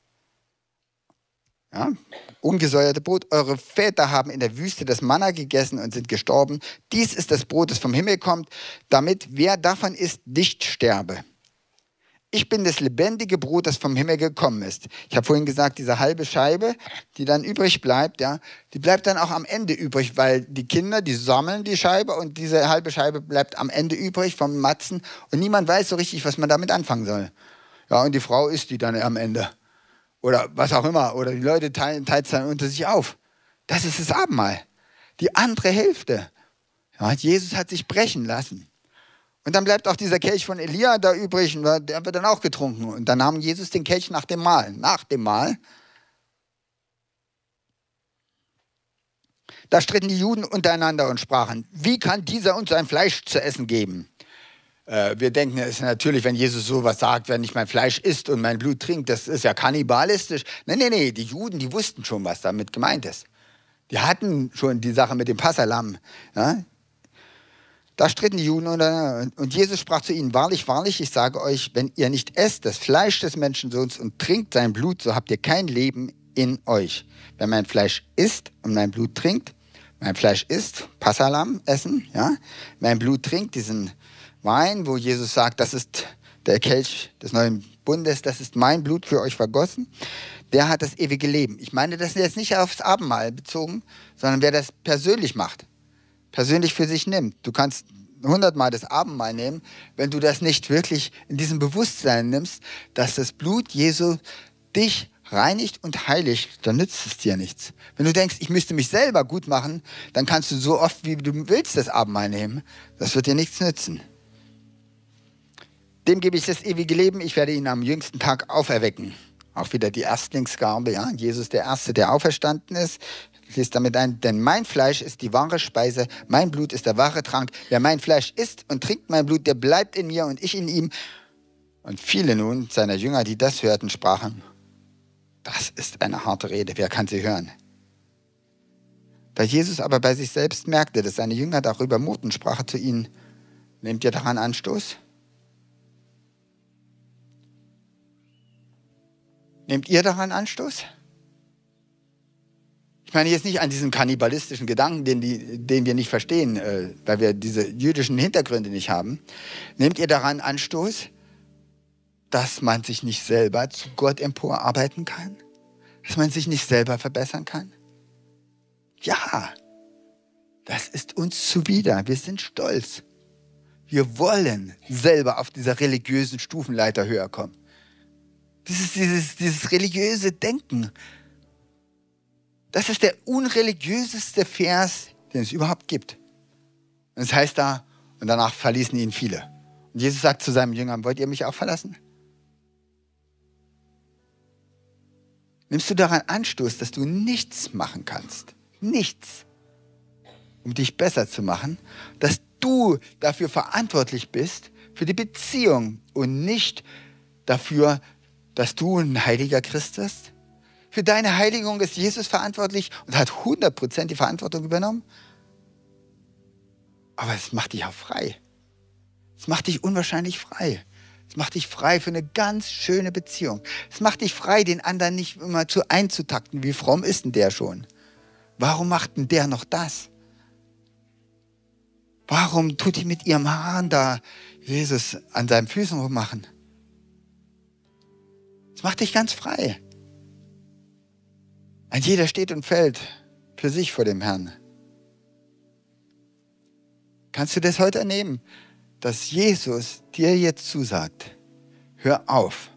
Ja, ungesäuerte Brot. Eure Väter haben in der Wüste das Manna gegessen und sind gestorben. Dies ist das Brot, das vom Himmel kommt, damit wer davon isst, nicht sterbe ich bin das lebendige Brot, das vom Himmel gekommen ist. Ich habe vorhin gesagt, diese halbe Scheibe, die dann übrig bleibt, ja, die bleibt dann auch am Ende übrig, weil die Kinder, die sammeln die Scheibe und diese halbe Scheibe bleibt am Ende übrig vom Matzen und niemand weiß so richtig, was man damit anfangen soll. Ja, und die Frau isst die dann am Ende. Oder was auch immer. Oder die Leute teilen es dann unter sich auf. Das ist das Abendmahl. Die andere Hälfte. Ja, Jesus hat sich brechen lassen. Und dann bleibt auch dieser Kelch von Elia da übrig, und der wird dann auch getrunken. Und dann nahm Jesus den Kelch nach dem Mahl. Nach dem Mahl. Da stritten die Juden untereinander und sprachen, wie kann dieser uns sein Fleisch zu essen geben? Äh, wir denken, es ist natürlich, wenn Jesus sowas sagt, wenn ich mein Fleisch isst und mein Blut trinkt, das ist ja kannibalistisch. Nein, nein, nein, die Juden, die wussten schon, was damit gemeint ist. Die hatten schon die Sache mit dem Passalam. Ja? Da stritten die Juden und Jesus sprach zu ihnen, wahrlich, wahrlich, ich sage euch, wenn ihr nicht esst das Fleisch des Menschensohns und trinkt sein Blut, so habt ihr kein Leben in euch. Wenn mein Fleisch isst und mein Blut trinkt, mein Fleisch isst, Passalam essen, ja, mein Blut trinkt diesen Wein, wo Jesus sagt, das ist der Kelch des neuen Bundes, das ist mein Blut für euch vergossen, der hat das ewige Leben. Ich meine das ist jetzt nicht aufs Abendmahl bezogen, sondern wer das persönlich macht persönlich für sich nimmt. Du kannst hundertmal das Abendmahl nehmen, wenn du das nicht wirklich in diesem Bewusstsein nimmst, dass das Blut Jesu dich reinigt und heiligt, dann nützt es dir nichts. Wenn du denkst, ich müsste mich selber gut machen, dann kannst du so oft, wie du willst, das Abendmahl nehmen. Das wird dir nichts nützen. Dem gebe ich das ewige Leben, ich werde ihn am jüngsten Tag auferwecken. Auch wieder die Erstlingsgabe, ja. Jesus der Erste, der auferstanden ist, schließt damit ein, denn mein Fleisch ist die wahre Speise, mein Blut ist der wahre Trank. Wer mein Fleisch isst und trinkt mein Blut, der bleibt in mir und ich in ihm. Und viele nun seiner Jünger, die das hörten, sprachen, das ist eine harte Rede, wer kann sie hören? Da Jesus aber bei sich selbst merkte, dass seine Jünger darüber murrten, sprach er zu ihnen, nehmt ihr daran Anstoß? Nehmt ihr daran Anstoß? Ich meine jetzt nicht an diesen kannibalistischen Gedanken, den, die, den wir nicht verstehen, äh, weil wir diese jüdischen Hintergründe nicht haben. Nehmt ihr daran Anstoß, dass man sich nicht selber zu Gott emporarbeiten kann? Dass man sich nicht selber verbessern kann? Ja, das ist uns zuwider. Wir sind stolz. Wir wollen selber auf dieser religiösen Stufenleiter höher kommen. Dieses, dieses, dieses religiöse Denken, das ist der unreligiöseste Vers, den es überhaupt gibt. Und es heißt da, und danach verließen ihn viele. Und Jesus sagt zu seinem Jüngern, wollt ihr mich auch verlassen? Nimmst du daran Anstoß, dass du nichts machen kannst? Nichts, um dich besser zu machen, dass du dafür verantwortlich bist, für die Beziehung und nicht dafür, dass du ein heiliger Christ bist? Für deine Heiligung ist Jesus verantwortlich und hat 100% die Verantwortung übernommen. Aber es macht dich auch frei. Es macht dich unwahrscheinlich frei. Es macht dich frei für eine ganz schöne Beziehung. Es macht dich frei, den anderen nicht immer zu einzutakten. Wie fromm ist denn der schon? Warum macht denn der noch das? Warum tut die mit ihrem Hahn da Jesus an seinen Füßen rummachen? Das macht dich ganz frei. Ein jeder steht und fällt für sich vor dem Herrn. Kannst du das heute ernehmen, dass Jesus dir jetzt zusagt, hör auf,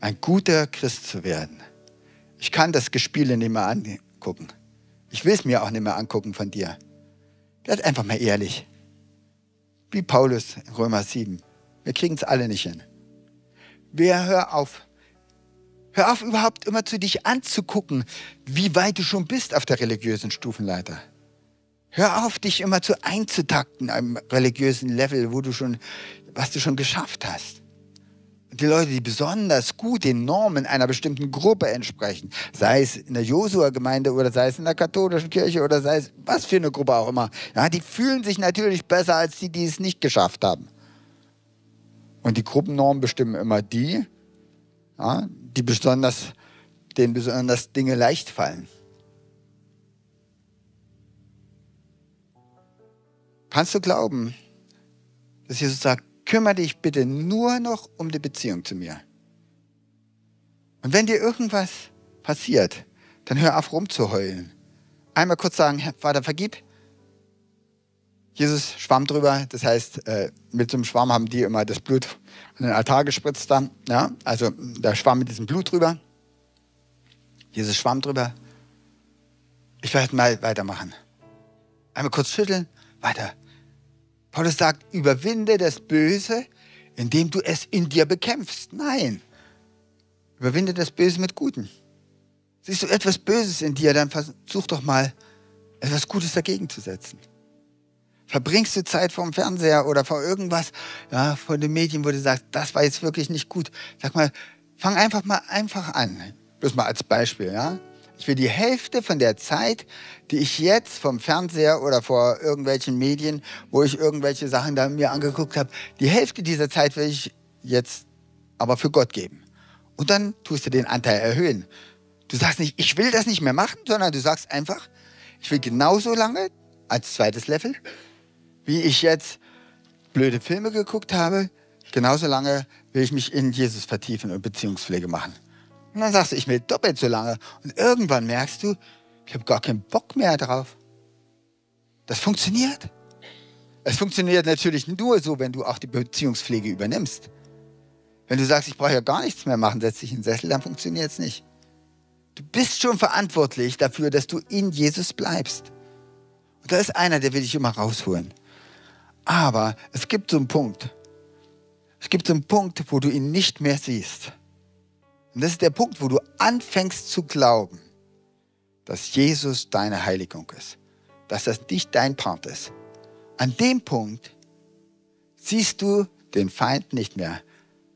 ein guter Christ zu werden. Ich kann das Gespiele nicht mehr angucken. Ich will es mir auch nicht mehr angucken von dir. Werd einfach mal ehrlich. Wie Paulus in Römer 7. Wir kriegen es alle nicht hin. Wer hör auf. Hör auf, überhaupt immer zu dich anzugucken, wie weit du schon bist auf der religiösen Stufenleiter. Hör auf, dich immer zu einzutakten am religiösen Level, wo du schon, was du schon geschafft hast die Leute, die besonders gut den Normen einer bestimmten Gruppe entsprechen, sei es in der Josua-Gemeinde oder sei es in der katholischen Kirche oder sei es was für eine Gruppe auch immer, ja, die fühlen sich natürlich besser als die, die es nicht geschafft haben. Und die Gruppennormen bestimmen immer die, ja, die besonders, denen besonders Dinge leicht fallen. Kannst du glauben, dass Jesus sagt, kümmere dich bitte nur noch um die Beziehung zu mir. Und wenn dir irgendwas passiert, dann hör auf rumzuheulen. Einmal kurz sagen, Vater, vergib. Jesus schwamm drüber, das heißt, äh, mit so einem Schwamm haben die immer das Blut an den Altar gespritzt dann. Ja? Also da schwamm mit diesem Blut drüber. Jesus schwamm drüber. Ich werde mal weitermachen. Einmal kurz schütteln, weiter. Paulus sagt, überwinde das Böse, indem du es in dir bekämpfst. Nein, überwinde das Böse mit Guten. Siehst du etwas Böses in dir, dann versuch doch mal, etwas Gutes dagegen zu setzen. Verbringst du Zeit vorm Fernseher oder vor irgendwas, ja, vor den Medien, wo du sagst, das war jetzt wirklich nicht gut. Sag mal, fang einfach mal einfach an. Bloß mal als Beispiel, ja. Ich will die Hälfte von der Zeit, die ich jetzt vom Fernseher oder vor irgendwelchen Medien, wo ich irgendwelche Sachen da mir angeguckt habe, die Hälfte dieser Zeit will ich jetzt aber für Gott geben. Und dann tust du den Anteil erhöhen. Du sagst nicht, ich will das nicht mehr machen, sondern du sagst einfach, ich will genauso lange als zweites Level, wie ich jetzt blöde Filme geguckt habe, genauso lange will ich mich in Jesus vertiefen und Beziehungspflege machen. Und dann sagst du, ich will doppelt so lange. Und irgendwann merkst du, ich habe gar keinen Bock mehr drauf. Das funktioniert. Es funktioniert natürlich nur so, wenn du auch die Beziehungspflege übernimmst. Wenn du sagst, ich brauche ja gar nichts mehr machen, setz dich in den Sessel, dann funktioniert es nicht. Du bist schon verantwortlich dafür, dass du in Jesus bleibst. Und da ist einer, der will dich immer rausholen. Aber es gibt so einen Punkt. Es gibt so einen Punkt, wo du ihn nicht mehr siehst. Und das ist der Punkt, wo du anfängst zu glauben, dass Jesus deine Heiligung ist, dass das nicht dein Part ist. An dem Punkt siehst du den Feind nicht mehr.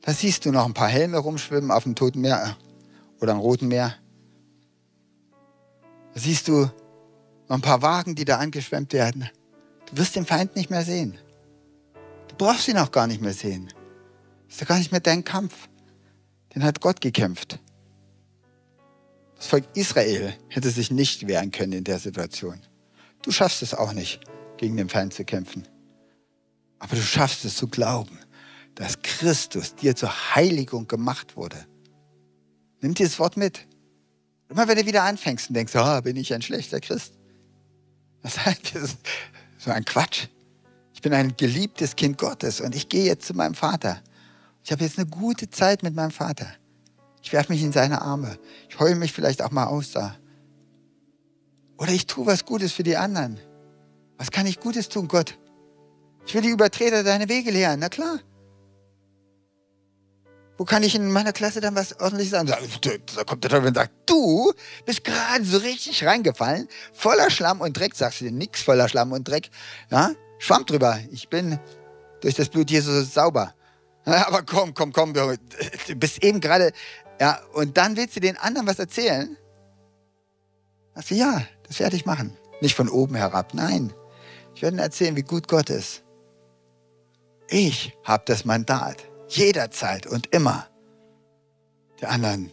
Da siehst du noch ein paar Helme rumschwimmen auf dem Toten Meer oder am Roten Meer. Da siehst du noch ein paar Wagen, die da angeschwemmt werden. Du wirst den Feind nicht mehr sehen. Du brauchst ihn auch gar nicht mehr sehen. Das ist ja gar nicht mehr dein Kampf den hat Gott gekämpft. Das Volk Israel hätte sich nicht wehren können in der Situation. Du schaffst es auch nicht, gegen den Feind zu kämpfen. Aber du schaffst es zu glauben, dass Christus dir zur Heiligung gemacht wurde. Nimm dieses Wort mit. Immer wenn du wieder anfängst und denkst, oh, bin ich ein schlechter Christ. Das ist so ein Quatsch. Ich bin ein geliebtes Kind Gottes und ich gehe jetzt zu meinem Vater. Ich habe jetzt eine gute Zeit mit meinem Vater. Ich werfe mich in seine Arme. Ich heule mich vielleicht auch mal aus da. Oder ich tue was Gutes für die anderen. Was kann ich Gutes tun, Gott? Ich will die Übertreter deine Wege lehren. Na klar. Wo kann ich in meiner Klasse dann was ordentliches sagen? Da kommt der Teufel und sagt, du bist gerade so richtig reingefallen, voller Schlamm und Dreck. Sagst du dir nichts voller Schlamm und Dreck? Ja? Schwamm drüber. Ich bin durch das Blut Jesus sauber. Aber komm, komm, komm, du bist eben gerade, ja, und dann willst du den anderen was erzählen? Sagst du, ja, das werde ich machen. Nicht von oben herab, nein. Ich werde ihnen erzählen, wie gut Gott ist. Ich habe das Mandat, jederzeit und immer, der anderen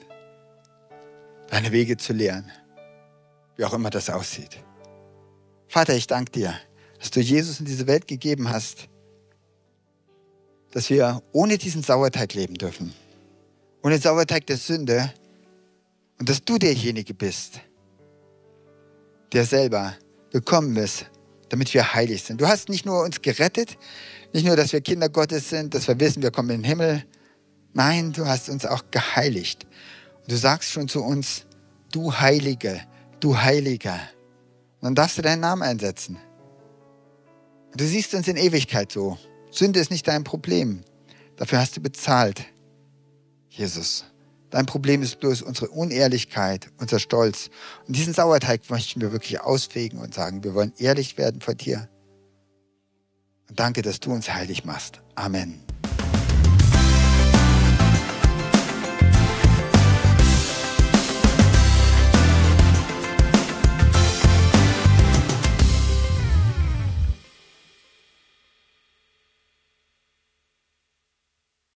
deine Wege zu lehren, wie auch immer das aussieht. Vater, ich danke dir, dass du Jesus in diese Welt gegeben hast, dass wir ohne diesen Sauerteig leben dürfen. Ohne Sauerteig der Sünde. Und dass du derjenige bist, der selber gekommen ist, damit wir heilig sind. Du hast nicht nur uns gerettet, nicht nur, dass wir Kinder Gottes sind, dass wir wissen, wir kommen in den Himmel. Nein, du hast uns auch geheiligt. Und du sagst schon zu uns, du Heilige, du Heiliger. Und dann darfst du deinen Namen einsetzen. Du siehst uns in Ewigkeit so. Sünde ist nicht dein Problem. Dafür hast du bezahlt, Jesus. Dein Problem ist bloß unsere Unehrlichkeit, unser Stolz. Und diesen Sauerteig möchten wir wirklich ausfegen und sagen, wir wollen ehrlich werden vor dir. Danke, dass du uns heilig machst. Amen.